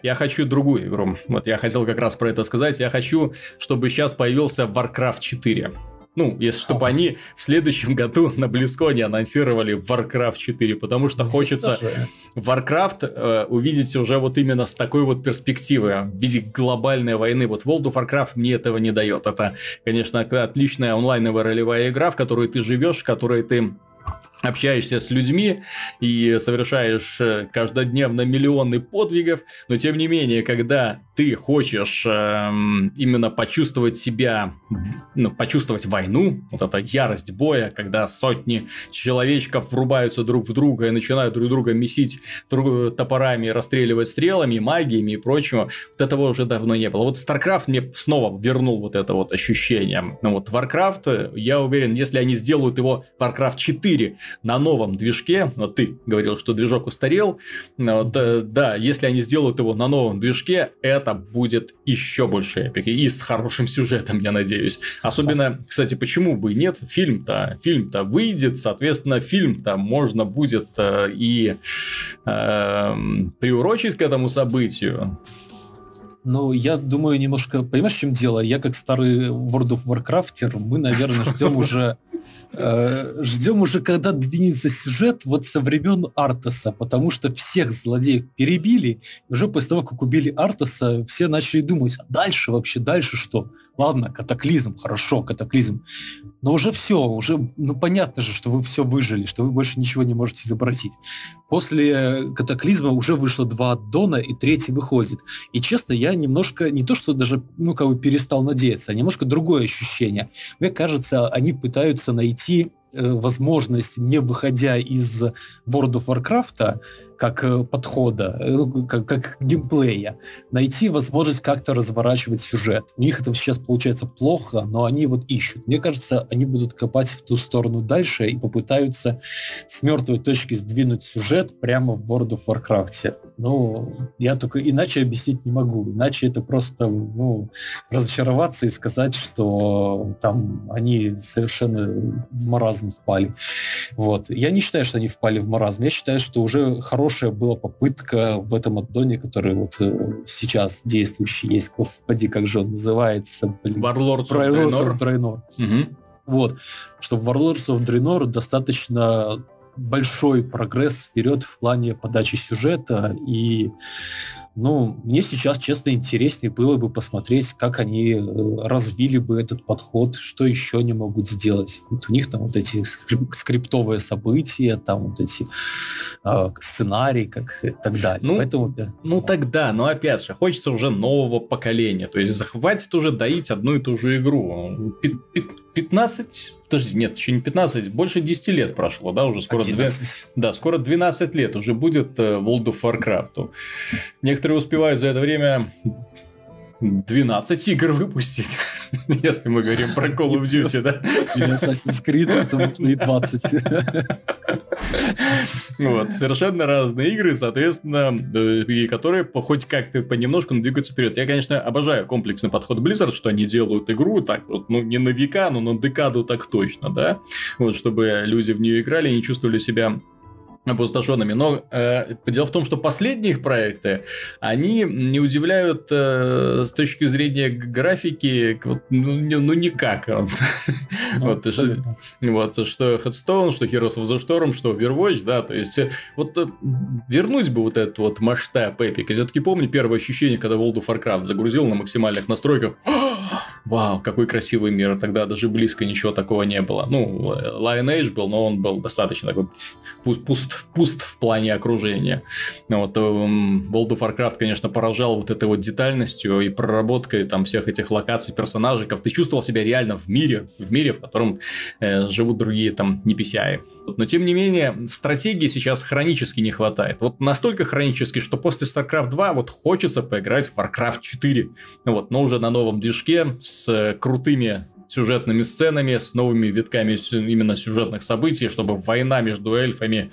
Я хочу другую игру. Вот я хотел как раз про это сказать. Я хочу, чтобы сейчас появился Warcraft 4. Ну, если чтобы они в следующем году на Близконе анонсировали Warcraft 4, потому что хочется Warcraft э, увидеть уже вот именно с такой вот перспективы в виде глобальной войны. Вот World of Warcraft мне этого не дает. Это, конечно, отличная онлайновая ролевая игра, в которой ты живешь, в которой ты общаешься с людьми и совершаешь э, каждодневно миллионы подвигов, но тем не менее, когда ты хочешь э, именно почувствовать себя, ну, почувствовать войну, вот эта ярость боя, когда сотни человечков врубаются друг в друга и начинают друг друга месить друг, топорами, расстреливать стрелами, магиями и прочего, вот этого уже давно не было. Вот StarCraft мне снова вернул вот это вот ощущение. Ну вот Warcraft, я уверен, если они сделают его Warcraft 4 на новом движке, вот ты говорил, что движок устарел, вот, э, да, если они сделают его на новом движке, это будет еще больше эпики и с хорошим сюжетом, я надеюсь. Особенно, кстати, почему бы нет, фильм-то, фильм-то выйдет, соответственно, фильм-то можно будет э, и э, приурочить к этому событию. Ну, я думаю, немножко... Понимаешь, в чем дело? Я как старый World of Warcraft, мы, наверное, ждем уже ждем уже, когда двинется сюжет вот со времен Артаса, потому что всех злодеев перебили, и уже после того, как убили Артаса, все начали думать, а дальше вообще, дальше что? Ладно, катаклизм, хорошо, катаклизм. Но уже все, уже, ну понятно же, что вы все выжили, что вы больше ничего не можете изобразить. После катаклизма уже вышло два аддона, и третий выходит. И честно, я немножко, не то что даже, ну как бы перестал надеяться, а немножко другое ощущение. Мне кажется, они пытаются найти э, возможность, не выходя из World of Warcraft, как э, подхода, э, ну, как, как геймплея, найти возможность как-то разворачивать сюжет. У них это сейчас получается плохо, но они вот ищут. Мне кажется, они будут копать в ту сторону дальше и попытаются с мертвой точки сдвинуть сюжет прямо в World of Warcraft. Ну, я только иначе объяснить не могу. Иначе это просто ну, разочароваться и сказать, что там они совершенно в маразм впали. Вот. Я не считаю, что они впали в маразм. Я считаю, что уже хорошая была попытка в этом аддоне, который вот э, сейчас действующий есть. Господи, как же он называется? Блин. Warlords of Draenor. Угу. Вот. Что в Warlords of Draenor достаточно большой прогресс вперед в плане подачи сюжета и ну, мне сейчас, честно, интереснее было бы посмотреть, как они э, развили бы этот подход, что еще они могут сделать. Вот у них там вот эти скриптовые события, там вот эти э, сценарии, как и так далее. Ну, Поэтому, ну тогда, но опять же, хочется уже нового поколения. То есть захватит уже доить одну и ту же игру. 15, подожди, нет, еще не 15, больше 10 лет прошло, да, уже скоро 12, да, скоро 12 лет уже будет э, World of Warcraft. Некоторые успевают за это время 12 игр выпустить, если мы говорим про Call of Duty, да? Или Assassin's Creed, то можно и 20. Вот, совершенно разные игры, соответственно, и которые хоть как-то понемножку двигаются вперед. Я, конечно, обожаю комплексный подход Blizzard, что они делают игру так вот, ну, не на века, но на декаду так точно, да? Вот, чтобы люди в нее играли и не чувствовали себя опустошенными. Но э, дело в том, что последние их проекты, они не удивляют э, с точки зрения графики, вот, ну, не, ну никак. Ну, вот, что, вот, что Headstone, что Heroes of the Storm, что Overwatch, да, то есть э, вот э, вернуть бы вот этот вот масштаб эпик. Я все-таки помню первое ощущение, когда World of Warcraft загрузил на максимальных настройках. Вау, какой красивый мир. Тогда даже близко ничего такого не было. Ну, Lion Age был, но он был достаточно такой пуст пуст в плане окружения. Ну вот, эм, World of Warcraft, конечно, поражал вот этой вот детальностью и проработкой там всех этих локаций, персонажиков. Ты чувствовал себя реально в мире, в мире, в котором э, живут другие там неписяи. Но, тем не менее, стратегии сейчас хронически не хватает. Вот настолько хронически, что после StarCraft 2 вот хочется поиграть в Warcraft 4. Вот, но уже на новом движке с крутыми сюжетными сценами, с новыми витками именно сюжетных событий, чтобы война между эльфами,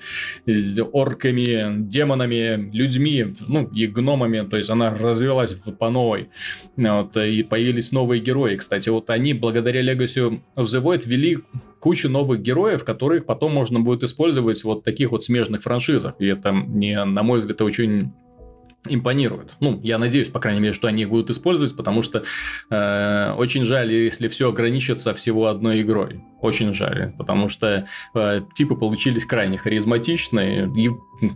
орками, демонами, людьми, ну и гномами, то есть она развелась по новой. Вот, и появились новые герои. Кстати, вот они благодаря Legacy of the Void ввели кучу новых героев, которых потом можно будет использовать вот таких вот смежных франшизах. И это, не, на мой взгляд, очень импонирует. Ну, я надеюсь, по крайней мере, что они их будут использовать, потому что э, очень жаль, если все ограничится всего одной игрой. Очень жаль, потому что э, типы получились крайне харизматичные, и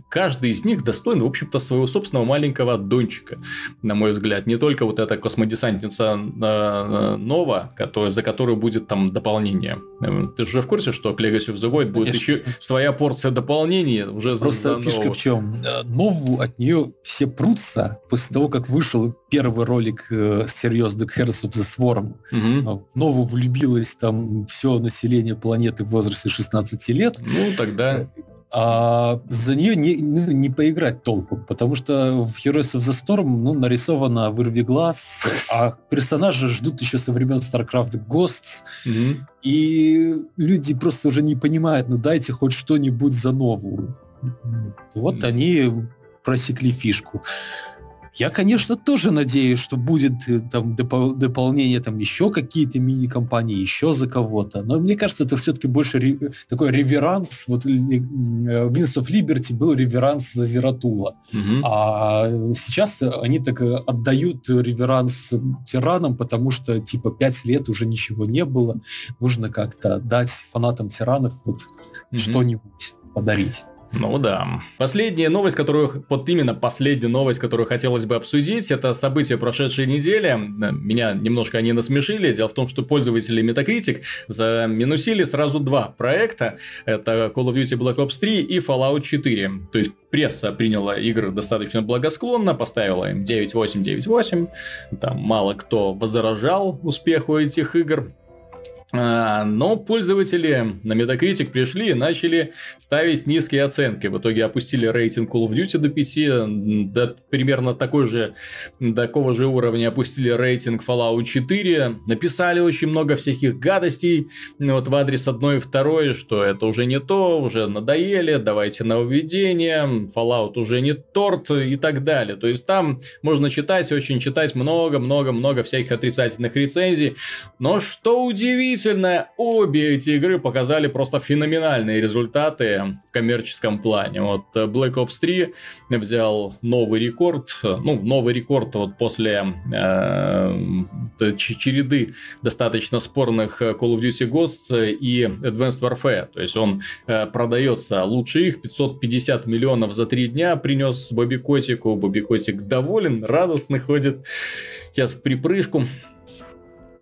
каждый из них достоин, в общем-то, своего собственного маленького аддончика, на мой взгляд. Не только вот эта космодесантница э, Нова, который, за которую будет там дополнение. Э, ты же в курсе, что к Legacy of the Void будет Конечно. еще своя порция дополнений уже Просто за, фишка в чем? Э, Нову от нее все прутся после того, как вышел первый ролик э, серьезный Heroes of the Swarm. Угу. В Нову влюбилось там все население планеты в возрасте 16 лет. Ну, тогда а за нее не, ну, не поиграть толком, потому что в Heroes of the Storm ну, нарисовано вырви глаз, а персонажи ждут еще со времен StarCraft Ghosts, mm-hmm. и люди просто уже не понимают, ну дайте хоть что-нибудь за новую. Вот mm-hmm. они просекли фишку. Я, конечно, тоже надеюсь, что будет э, там допол- дополнение, там еще какие-то мини-компании, еще за кого-то. Но мне кажется, это все-таки больше ре- такой реверанс. Вот э, Wings of Liberty был реверанс за Зератула. Угу. А сейчас они так э, отдают реверанс тиранам, потому что типа пять лет уже ничего не было. Нужно как-то дать фанатам тиранов вот угу. что-нибудь подарить. Ну да. Последняя новость, которую, вот именно последняя новость, которую хотелось бы обсудить, это события прошедшей недели. Меня немножко они насмешили. Дело в том, что пользователи Metacritic заминусили сразу два проекта. Это Call of Duty Black Ops 3 и Fallout 4. То есть пресса приняла игры достаточно благосклонно, поставила им 9.8, 9.8. Там мало кто возражал успеху этих игр. А, но пользователи на Metacritic пришли и начали ставить низкие оценки. В итоге опустили рейтинг Call of Duty до 5, до примерно такой же, такого же уровня опустили рейтинг Fallout 4, написали очень много всяких гадостей вот в адрес одной и второй, что это уже не то, уже надоели, давайте нововведение, Fallout уже не торт и так далее. То есть там можно читать, очень читать много-много-много всяких отрицательных рецензий. Но что удивительно, Удивительно, обе эти игры показали просто феноменальные результаты в коммерческом плане. Вот э, Black Ops 3 взял новый рекорд, ну, новый рекорд вот после э, череды достаточно спорных Call of Duty Ghosts и Advanced Warfare. То есть он э, продается лучше их, 550 миллионов за три дня принес Бобби Котику. Бобби Котик доволен, радостный ходит. Сейчас в припрыжку.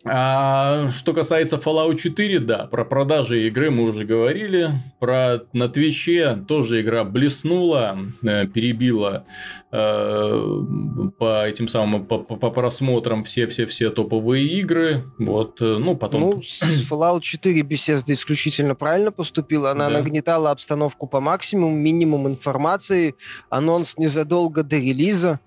А что касается Fallout 4, да, про продажи игры мы уже говорили. Про на Твиче тоже игра блеснула, э, перебила э, по этим самым по, по, по просмотрам все-все-все топовые игры. Вот, э, ну, потом... Ну, Fallout 4 Bethesda исключительно правильно поступила. Она да. нагнетала обстановку по максимуму, минимум информации, анонс незадолго до релиза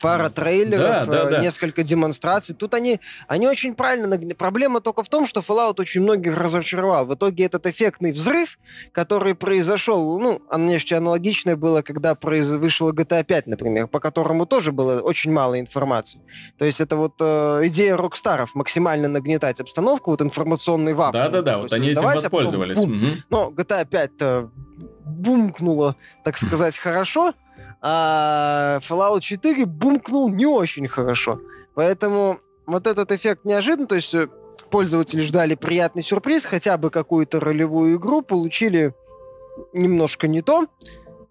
пара трейлеров, да, да, э, да. несколько демонстраций. Тут они, они очень правильно... Проблема только в том, что Fallout очень многих разочаровал. В итоге этот эффектный взрыв, который произошел, ну, нечто аналогичное было, когда произ... вышла GTA 5, например, по которому тоже было очень мало информации. То есть это вот э, идея Рокстаров максимально нагнетать обстановку, вот информационный вакуум. Да-да-да, вот они этим воспользовались. А потом, угу. Но GTA 5 бумкнуло, так сказать, хорошо, а Fallout 4 бумкнул не очень хорошо. Поэтому вот этот эффект неожиданно, то есть э, пользователи ждали приятный сюрприз, хотя бы какую-то ролевую игру, получили немножко не то,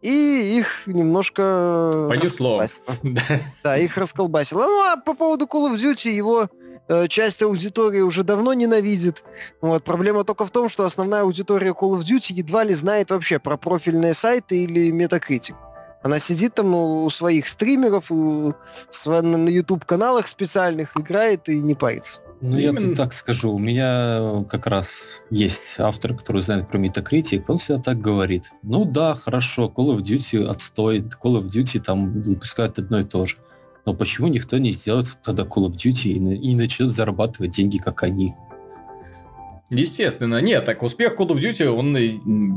и их немножко... Понесло. Да, их расколбасило. Ну, а по поводу Call of Duty, его э, часть аудитории уже давно ненавидит. Вот. Проблема только в том, что основная аудитория Call of Duty едва ли знает вообще про профильные сайты или Metacritic. Она сидит там у своих стримеров, у, на YouTube-каналах специальных, играет и не парится. Ну, Именно... я тут так скажу. У меня как раз есть автор, который знает про Metacritic, он всегда так говорит. Ну да, хорошо, Call of Duty отстой, Call of Duty там выпускают одно и то же. Но почему никто не сделает тогда Call of Duty и, и начнет зарабатывать деньги, как они? Естественно, нет, так успех Call of Duty, он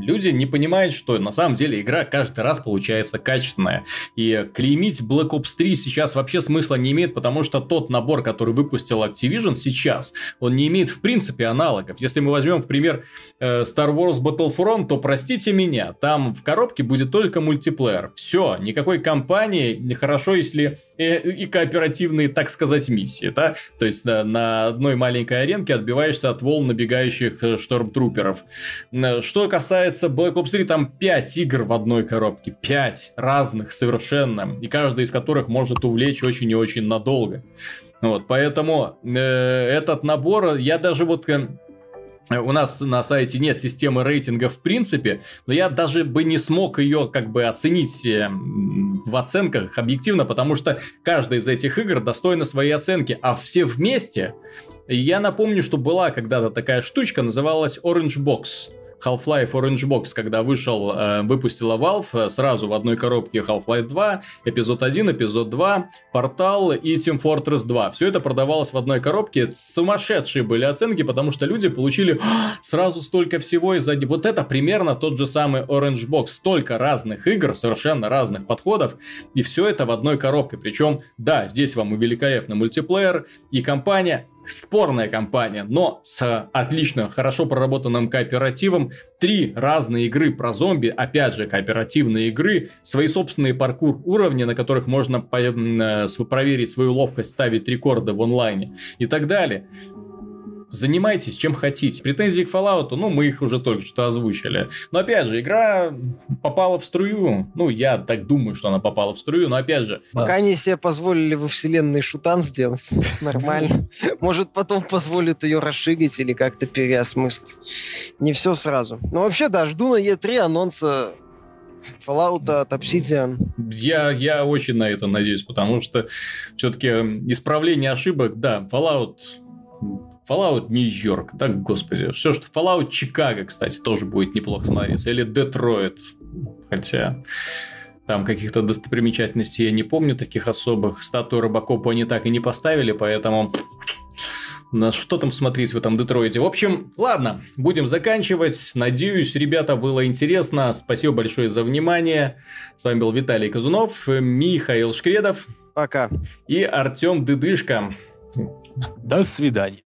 люди не понимают, что на самом деле игра каждый раз получается качественная. И клеймить Black Ops 3 сейчас вообще смысла не имеет, потому что тот набор, который выпустил Activision сейчас, он не имеет в принципе аналогов. Если мы возьмем в пример э, Star Wars Battlefront, то простите меня, там в коробке будет только мультиплеер. Все, никакой кампании, нехорошо, если и, кооперативные, так сказать, миссии, да? То есть на, на одной маленькой аренке отбиваешься от волн набегающих э, штормтруперов. Что касается Black Ops 3, там 5 игр в одной коробке. 5 разных совершенно. И каждая из которых может увлечь очень и очень надолго. Вот, поэтому э, этот набор, я даже вот э, у нас на сайте нет системы рейтинга в принципе, но я даже бы не смог ее как бы оценить э, в оценках объективно, потому что каждая из этих игр достойна своей оценки, а все вместе... Я напомню, что была когда-то такая штучка, называлась Orange Box. Half-Life Orange Box, когда вышел, э, выпустила Valve э, сразу в одной коробке Half-Life 2, эпизод 1, эпизод 2, Портал и Team Fortress 2. Все это продавалось в одной коробке. Сумасшедшие были оценки, потому что люди получили «А, сразу столько всего из-за... Вот это примерно тот же самый Orange Box. Столько разных игр, совершенно разных подходов, и все это в одной коробке. Причем, да, здесь вам и великолепный мультиплеер, и компания, спорная компания, но с отлично, хорошо проработанным кооперативом. Три разные игры про зомби, опять же, кооперативные игры, свои собственные паркур уровни, на которых можно э, проверить свою ловкость, ставить рекорды в онлайне и так далее занимайтесь чем хотите. Претензии к Fallout, ну, мы их уже только что озвучили. Но, опять же, игра попала в струю. Ну, я так думаю, что она попала в струю, но, опять же... Пока они себе позволили во вселенной шутан сделать, нормально. Может, потом позволят ее расширить или как-то переосмыслить. Не все сразу. Но вообще, да, жду на E3 анонса Fallout от Obsidian. Я, я очень на это надеюсь, потому что все-таки исправление ошибок, да, Fallout Fallout Нью-Йорк. Так, господи. Все, что Fallout Чикаго, кстати, тоже будет неплохо смотреться. Или Детройт. Хотя... Там каких-то достопримечательностей я не помню таких особых. Статую Робокопа они так и не поставили, поэтому на что там смотреть в этом Детройте. В общем, ладно, будем заканчивать. Надеюсь, ребята, было интересно. Спасибо большое за внимание. С вами был Виталий Казунов, Михаил Шкредов. Пока. И Артем Дыдышко. До свидания.